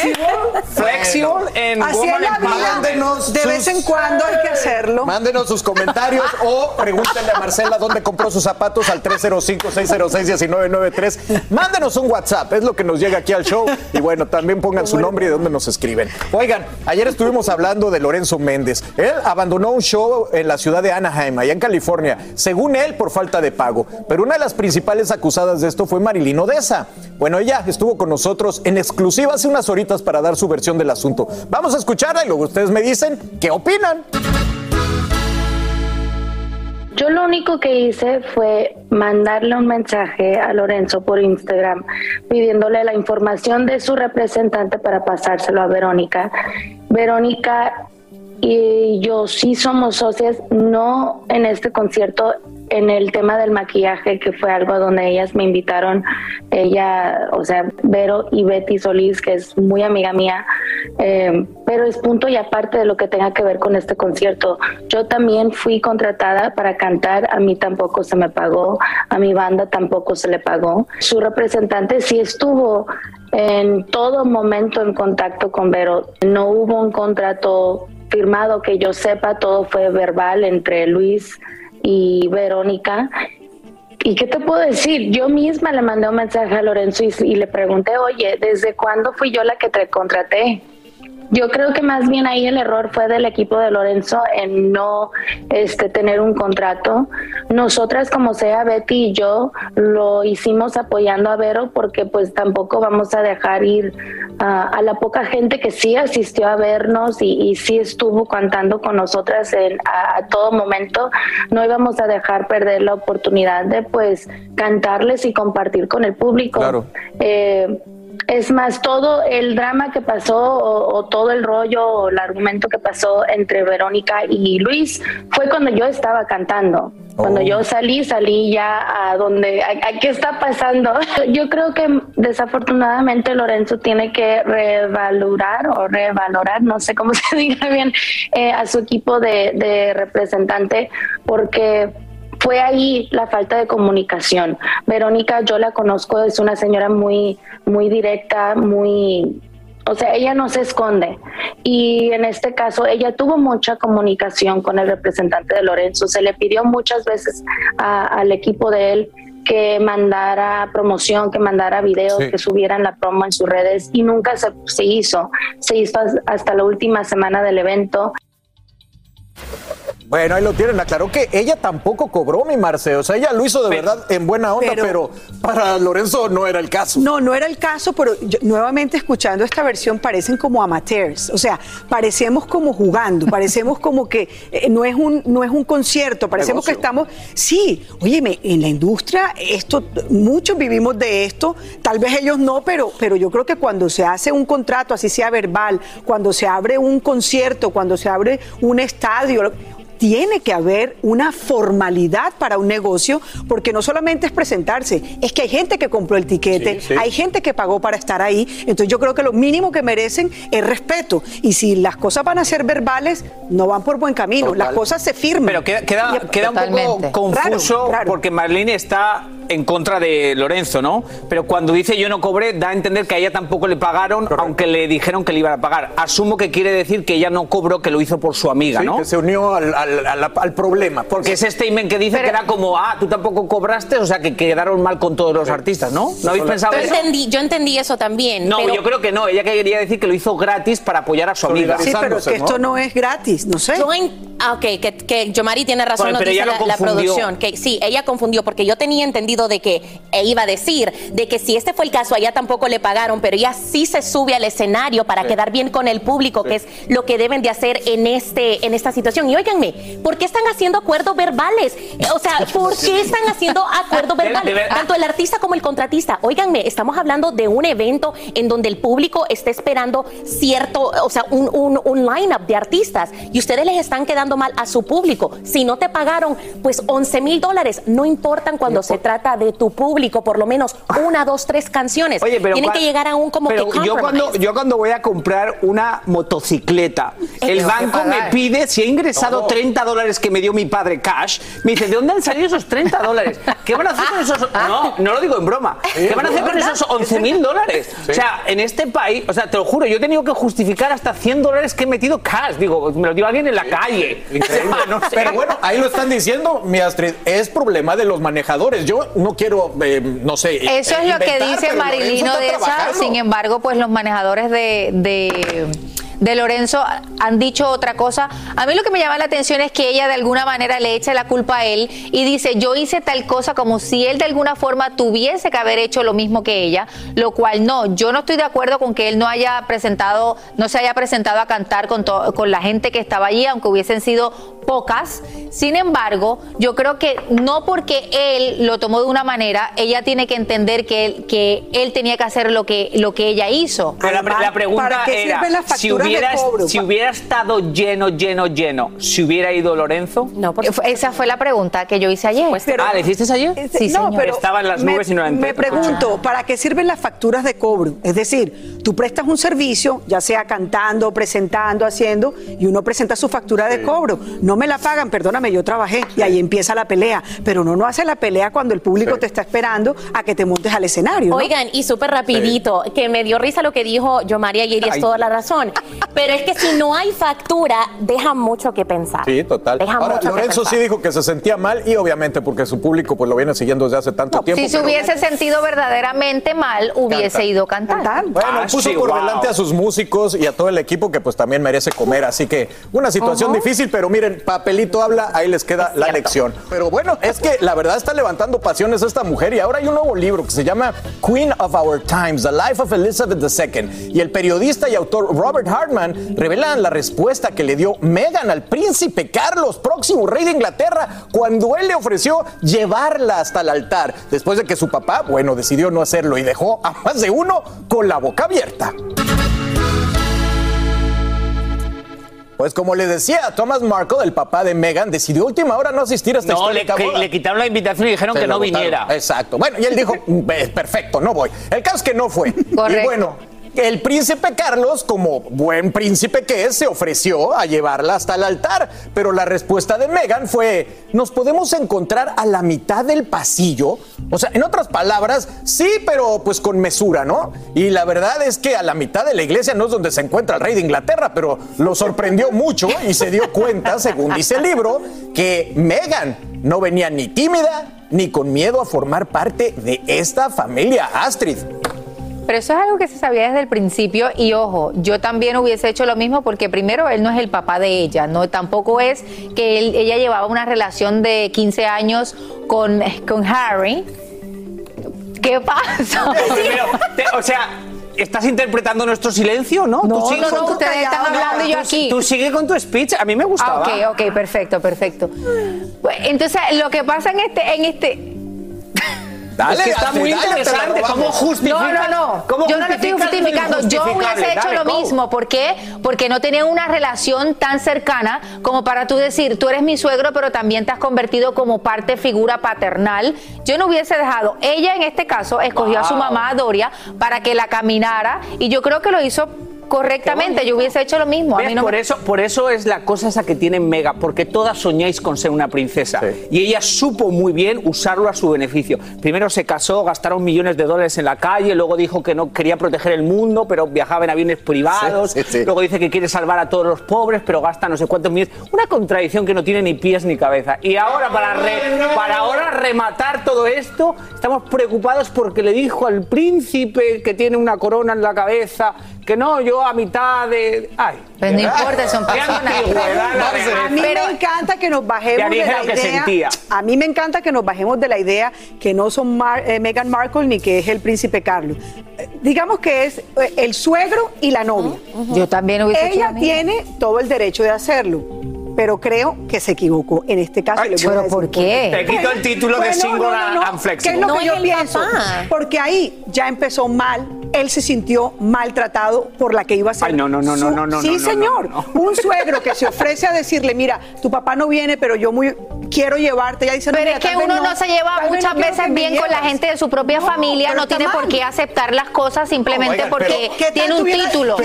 Marce! Flexible en Así es la vida. Mándenos De vez sus- en cuando hay que hacerlo. Mándenos sus comentarios <laughs> o pregúntenle a Marcela dónde compró sus zapatos al 305-606-1993. Mándenos un WhatsApp, es lo que nos llega aquí al show. Y bueno, también pongan su nombre y de dónde nos escriben. Oigan, ayer estuvimos hablando de Lorenzo Méndez. Él abandonó un show en la ciudad de Anaheim, allá en California, según él, por falta de pago. Pero una de las principales acusadas de esto fue Marilyn Odessa. Bueno, ella estuvo con nosotros en exclusiva hace unas horitas para dar su versión del asunto. Vamos a escucharla y luego ustedes me dicen qué opinan. Yo lo único que hice fue mandarle un mensaje a Lorenzo por Instagram pidiéndole la información de su representante para pasárselo a Verónica. Verónica y yo sí somos socias, no en este concierto, en el tema del maquillaje, que fue algo donde ellas me invitaron, ella, o sea, Vero y Betty Solís, que es muy amiga mía, eh, pero es punto y aparte de lo que tenga que ver con este concierto. Yo también fui contratada para cantar, a mí tampoco se me pagó, a mi banda tampoco se le pagó. Su representante sí estuvo en todo momento en contacto con Vero, no hubo un contrato firmado que yo sepa, todo fue verbal entre Luis y Verónica. ¿Y qué te puedo decir? Yo misma le mandé un mensaje a Lorenzo y, le pregunté, oye, ¿desde cuándo fui yo la que te contraté? Yo creo que más bien ahí el error fue del equipo de Lorenzo en no este, tener un contrato. Nosotras, como sea Betty y yo, lo hicimos apoyando a Vero porque pues tampoco vamos a dejar ir a la poca gente que sí asistió a vernos y, y sí estuvo cantando con nosotras en, a, a todo momento. No íbamos a dejar perder la oportunidad de pues cantarles y compartir con el público. Claro. Eh, es más, todo el drama que pasó o, o todo el rollo o el argumento que pasó entre Verónica y Luis fue cuando yo estaba cantando. Cuando yo salí, salí ya a donde, a, a qué está pasando. <laughs> Yo creo que desafortunadamente Lorenzo tiene que revalorar o revalorar, no sé cómo <laughs> se diga bien, eh, a su equipo de, de representante, porque fue ahí la falta de comunicación. Verónica, yo la conozco, es una señora muy, muy directa, muy, o sea, ella no se esconde. Y en este caso, ella tuvo mucha comunicación con el representante de Lorenzo. Se le pidió muchas veces a- al equipo de él que mandara promoción, que mandara videos, Sí. que subieran la promo en sus redes y nunca se, se hizo. Se hizo has- hasta la última semana del evento. Bueno, ahí lo tienen. Aclaró que ella tampoco cobró, mi Marce. O sea, ella lo hizo de verdad en buena onda, pero, para Lorenzo no era el caso. No, no era el caso, pero yo- nuevamente escuchando esta versión parecen como amateurs, o sea, parecemos como jugando, <laughs> parecemos como que eh, no es un no es un concierto, parecemos que estamos, sí, óyeme, en la industria esto muchos vivimos de esto, tal vez ellos no, pero pero yo creo que cuando se hace un contrato así sea verbal, cuando se abre un concierto, cuando se abre un estadio, tiene que haber una formalidad para un negocio, porque no solamente es presentarse, es que hay gente que compró el tiquete, Sí, sí. hay gente que pagó para estar ahí. Entonces yo creo que lo mínimo que merecen es respeto. Y si las cosas van a ser verbales, no van por buen camino. Las cosas se firman. Pero queda, queda, queda un poco confuso Raro, raro. porque Marlene está en contra de Lorenzo, ¿no? Pero cuando dice yo no cobré, da a entender que a ella tampoco le pagaron, aunque le dijeron que le iban a pagar. Asumo que quiere decir que ella no cobró, que lo hizo por su amiga, Sí, ¿no? que se unió al, al- al- al problema. Porque ese statement que dice que era como, ah, tú tampoco cobraste, o sea, que quedaron mal con todos los artistas, ¿no? ¿No habéis pensado Yo eso? entendí, yo entendí eso también. No, pero- yo creo que no. Ella quería decir que lo hizo gratis para apoyar a su amiga. Sí, pero que esto no es gratis, no sé. Yo en- ah, ok, que, que Yomari tiene razón, Bueno, pero dice ella la, lo la confundió. producción. Que sí, ella confundió, porque yo tenía entendido de que e iba a decir de que si este fue el caso, a ella tampoco le pagaron, pero ella sí se sube al escenario para Sí. quedar bien con el público, que es lo que deben de hacer en este en esta situación. Y óiganme, ¿por qué están haciendo acuerdos verbales? Eh, O sea, <laughs> ¿por qué están haciendo acuerdos verbales? Tanto el artista como el contratista. Óiganme, estamos hablando de un evento en donde el público está esperando cierto, o sea, un, un, un lineup de artistas y ustedes les están quedando mal a su público. Si no te pagaron, pues 11 mil dólares no importan cuando se trata trata de tu público, por lo menos una, dos, tres canciones. Oye, pero Tienen cua- que llegar a un como pero que yo cuando yo cuando voy a comprar una motocicleta, el banco me pide si he ingresado 30 dólares que me dio mi padre cash, me dice, ¿de dónde han salido esos 30 dólares? ¿Qué van a hacer con esos? No, no lo digo en broma. ¿Qué van a hacer con esos 11 mil dólares? O sea, en este país, o sea, te lo juro, yo he tenido que justificar hasta 100 dólares que he metido cash. Digo, me lo dio alguien en la calle. Increíble. <laughs> O sea, no sé. Pero bueno, ahí lo están diciendo, mi Astrid, es problema de los manejadores. Yo no quiero, eh, no sé. Eso es lo que dice Marilino de esa. Sin embargo, pues los manejadores de, de, de Lorenzo han dicho otra cosa. A mí lo que me llama la atención es que ella de alguna manera le echa la culpa a él y dice, yo hice tal cosa como si él de alguna forma tuviese que haber hecho lo mismo que ella, lo cual no. Yo no estoy de acuerdo con que él no haya presentado, no se haya presentado a cantar con, to- con la gente que estaba allí, aunque hubiesen sido pocas. Sin embargo, yo creo que no porque él lo tomó de una manera, ella tiene que entender que él, que él tenía que hacer lo que, lo que ella hizo. Pero la, la pregunta ¿para qué era, sirven las si facturas hubiera, cobro? si hubiera estado lleno, lleno, lleno, si hubiera ido Lorenzo. No, Esa fue la pregunta que yo hice ayer. ah, ¿le hiciste ayer? Este, no, pero Estaba en las me- nubes y no la Me pregunto, ¿para qué sirven las facturas de cobro? Es decir, tú prestas un servicio, ya sea cantando, presentando, haciendo, y uno presenta su factura de cobro. No me la pagan, perdóname, yo trabajé, y ahí empieza la pelea. Pero uno no hace la pelea cuando el público te está esperando a que te montes al escenario. ¿no? Oigan, y súper rapidito, que me dio risa lo que dijo yo María y ella es toda la razón. Pero es que si no hay factura, deja mucho que pensar. Sí, total. Deja Ahora, mucho que Lorenzo pensar. sí dijo que se sentía mal y obviamente porque su público pues lo viene siguiendo desde hace tanto tiempo. Si se pero- hubiese sentido verdaderamente mal, hubiese Canta. ido a cantar. Bueno, Ah, puso sí, por wow. delante a sus músicos y a todo el equipo que pues también merece comer, así que una situación Ujú. difícil, pero miren, papelito habla, ahí les queda la lección. Pero bueno, es que la verdad está levantando pasiones esta mujer y ahora hay un nuevo libro que se llama Queen of Our Times, The Life of Elizabeth II. Y el periodista y autor Robert Hartman revelan la respuesta que le dio Meghan al príncipe Carlos, próximo rey de Inglaterra, cuando él le ofreció llevarla hasta el altar, después de que su papá, bueno, decidió no hacerlo y dejó a más de uno con la boca abierta. Pues como le decía, Thomas Markle, el papá de Meghan, decidió a última hora no asistir a esta No, le, que- quitaron la invitación y dijeron Se que no botaron. viniera. Exacto. Bueno, y él dijo, "Mm, eh, perfecto, no voy. El caso es que no fue. Y bueno, el príncipe Carlos, como buen príncipe que es, se ofreció a llevarla hasta el altar. Pero la respuesta de Meghan fue, ¿nos podemos encontrar a la mitad del pasillo? O sea, en otras palabras, sí, pero pues con mesura, ¿no? Y la verdad es que a la mitad de la iglesia no es donde se encuentra el rey de Inglaterra, pero lo sorprendió mucho y se dio cuenta, <laughs> según dice el libro, que Meghan no venía ni tímida ni con miedo a formar parte de esta familia Astrid. Pero eso es algo que se sabía desde el principio y ojo, yo también hubiese hecho lo mismo porque primero él no es el papá de ella, no tampoco es que él- ella llevaba una relación de 15 años con, con Harry. ¿Qué pasa? Primero, te- o sea, ¿estás interpretando nuestro silencio, no? No, Tú no, no, ustedes están hablando yo tú- aquí. Tú sigue con tu speech, a mí me gustaba. Ah, ok, ok, perfecto, perfecto. Pues, Entonces, lo que pasa en este, en este, Dale, Es que está muy dale, interesante. ¿Cómo justifica? No, no, no. ¿Cómo Yo no lo estoy justificando. Yo hubiese hecho Dale, lo ¿cómo? mismo. ¿Por qué? Porque no tenía una relación tan cercana como para tú decir, tú eres mi suegro, pero también te has convertido como parte figura paternal. Yo no hubiese dejado. Ella, en este caso, escogió a su mamá, Doria, para que la caminara. Y yo creo que lo hizo correctamente. Yo hubiese hecho lo mismo. A ¿Ves? mí no por, me- eso, por eso es la cosa esa que tiene Mega, porque todas soñáis con ser una princesa. Y ella supo muy bien usarlo a su beneficio. Primero se casó, gastaron millones de dólares en la calle, luego dijo que no quería proteger el mundo, pero viajaba en aviones privados. Sí, sí, sí. Luego dice que quiere salvar a todos los pobres, pero gasta no sé cuántos millones. Una contradicción que no tiene ni pies ni cabeza. Y ahora, para, re- para ahora rematar todo esto, estamos preocupados porque le dijo al príncipe que tiene una corona en la cabeza que no, yo a mitad de. Ay. Pues no importa, son personas. A mí me encanta que nos bajemos de la idea. A mí me encanta que nos bajemos de la idea que no son Mar- eh, Meghan Markle ni que es el príncipe Carlos. Eh, Digamos que es eh, el suegro y la novia. Yo también hubiese Ella tiene todo el derecho de hacerlo. Pero creo que se equivocó. En este caso, le voy a ¿pero decir por qué? Te quito el título de single and flexible. ¿Qué es lo No que es yo pienso? papá. Porque ahí ya empezó mal. Él se sintió maltratado por la que iba a ser. Ay, no, no, no, su- no, no, no, Sí, no, no, señor. no, Un suegro que se ofrece a decirle, mira, tu papá no viene, pero yo muy quiero llevarte. Ella dice, no, Pero mira, es que uno no, se lleva muchas no veces que bien con la gente de su propia No, familia, no tiene por qué aceptar las cosas simplemente porque pero- ¿Qué tal tiene un título.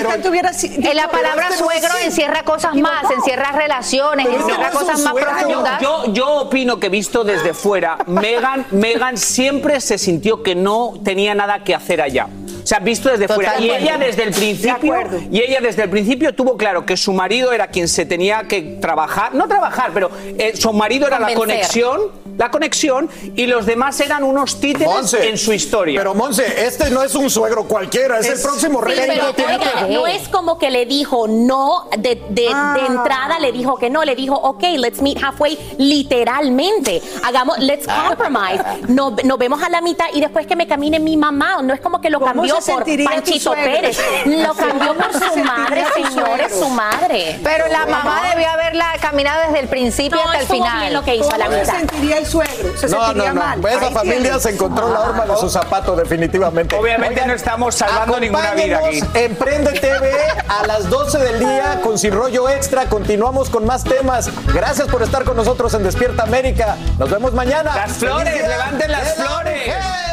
si- en la palabra no suegro encierra cosas más, encierra relaciones, No cosas más profundas. Yo, yo opino que visto desde fuera, Megan, Megan siempre se sintió que no tenía nada que hacer allá. O sea, visto desde fuera. Y ella desde el principio, y ella desde el principio tuvo claro que su marido era quien se tenía que trabajar, no trabajar, pero eh, su marido era la conexión, la conexión, y los demás eran unos títeres Monse, en su historia. Pero Monse, este no es un suegro cualquiera, es, el próximo Sí, rey. pero oiga, no es como que le dijo no de, de, Ah. de entrada, le dijo que no, le dijo, ok, let's meet halfway, literalmente. Hagamos, let's compromise. No- Nos, vemos a la mitad y después que me camine mi mamá. No es como que lo ¿Cómo cambió se por Panchito? Pérez. Lo ¿Cómo cambió por su madre, señores, su madre. Pero la mamá debió haberla caminado desde el principio No, hasta el estuvo bien final. lo que hizo a la ¿Cómo se mitad. sentiría el suegro? Se No, sentiría no, mal. no. Esa Ahí familia tienes. se encontró la horma de su zapato, definitivamente. Obviamente no estamos salvando ninguna vida aquí. Acompáñenos en Prende TV a las 12 del día con Sin Rollo Extra. Continuamos con más temas. Gracias por estar con nosotros en Despierta América. Nos vemos mañana. Las flores, levanten las de la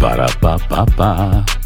Para, pa, pa, pa.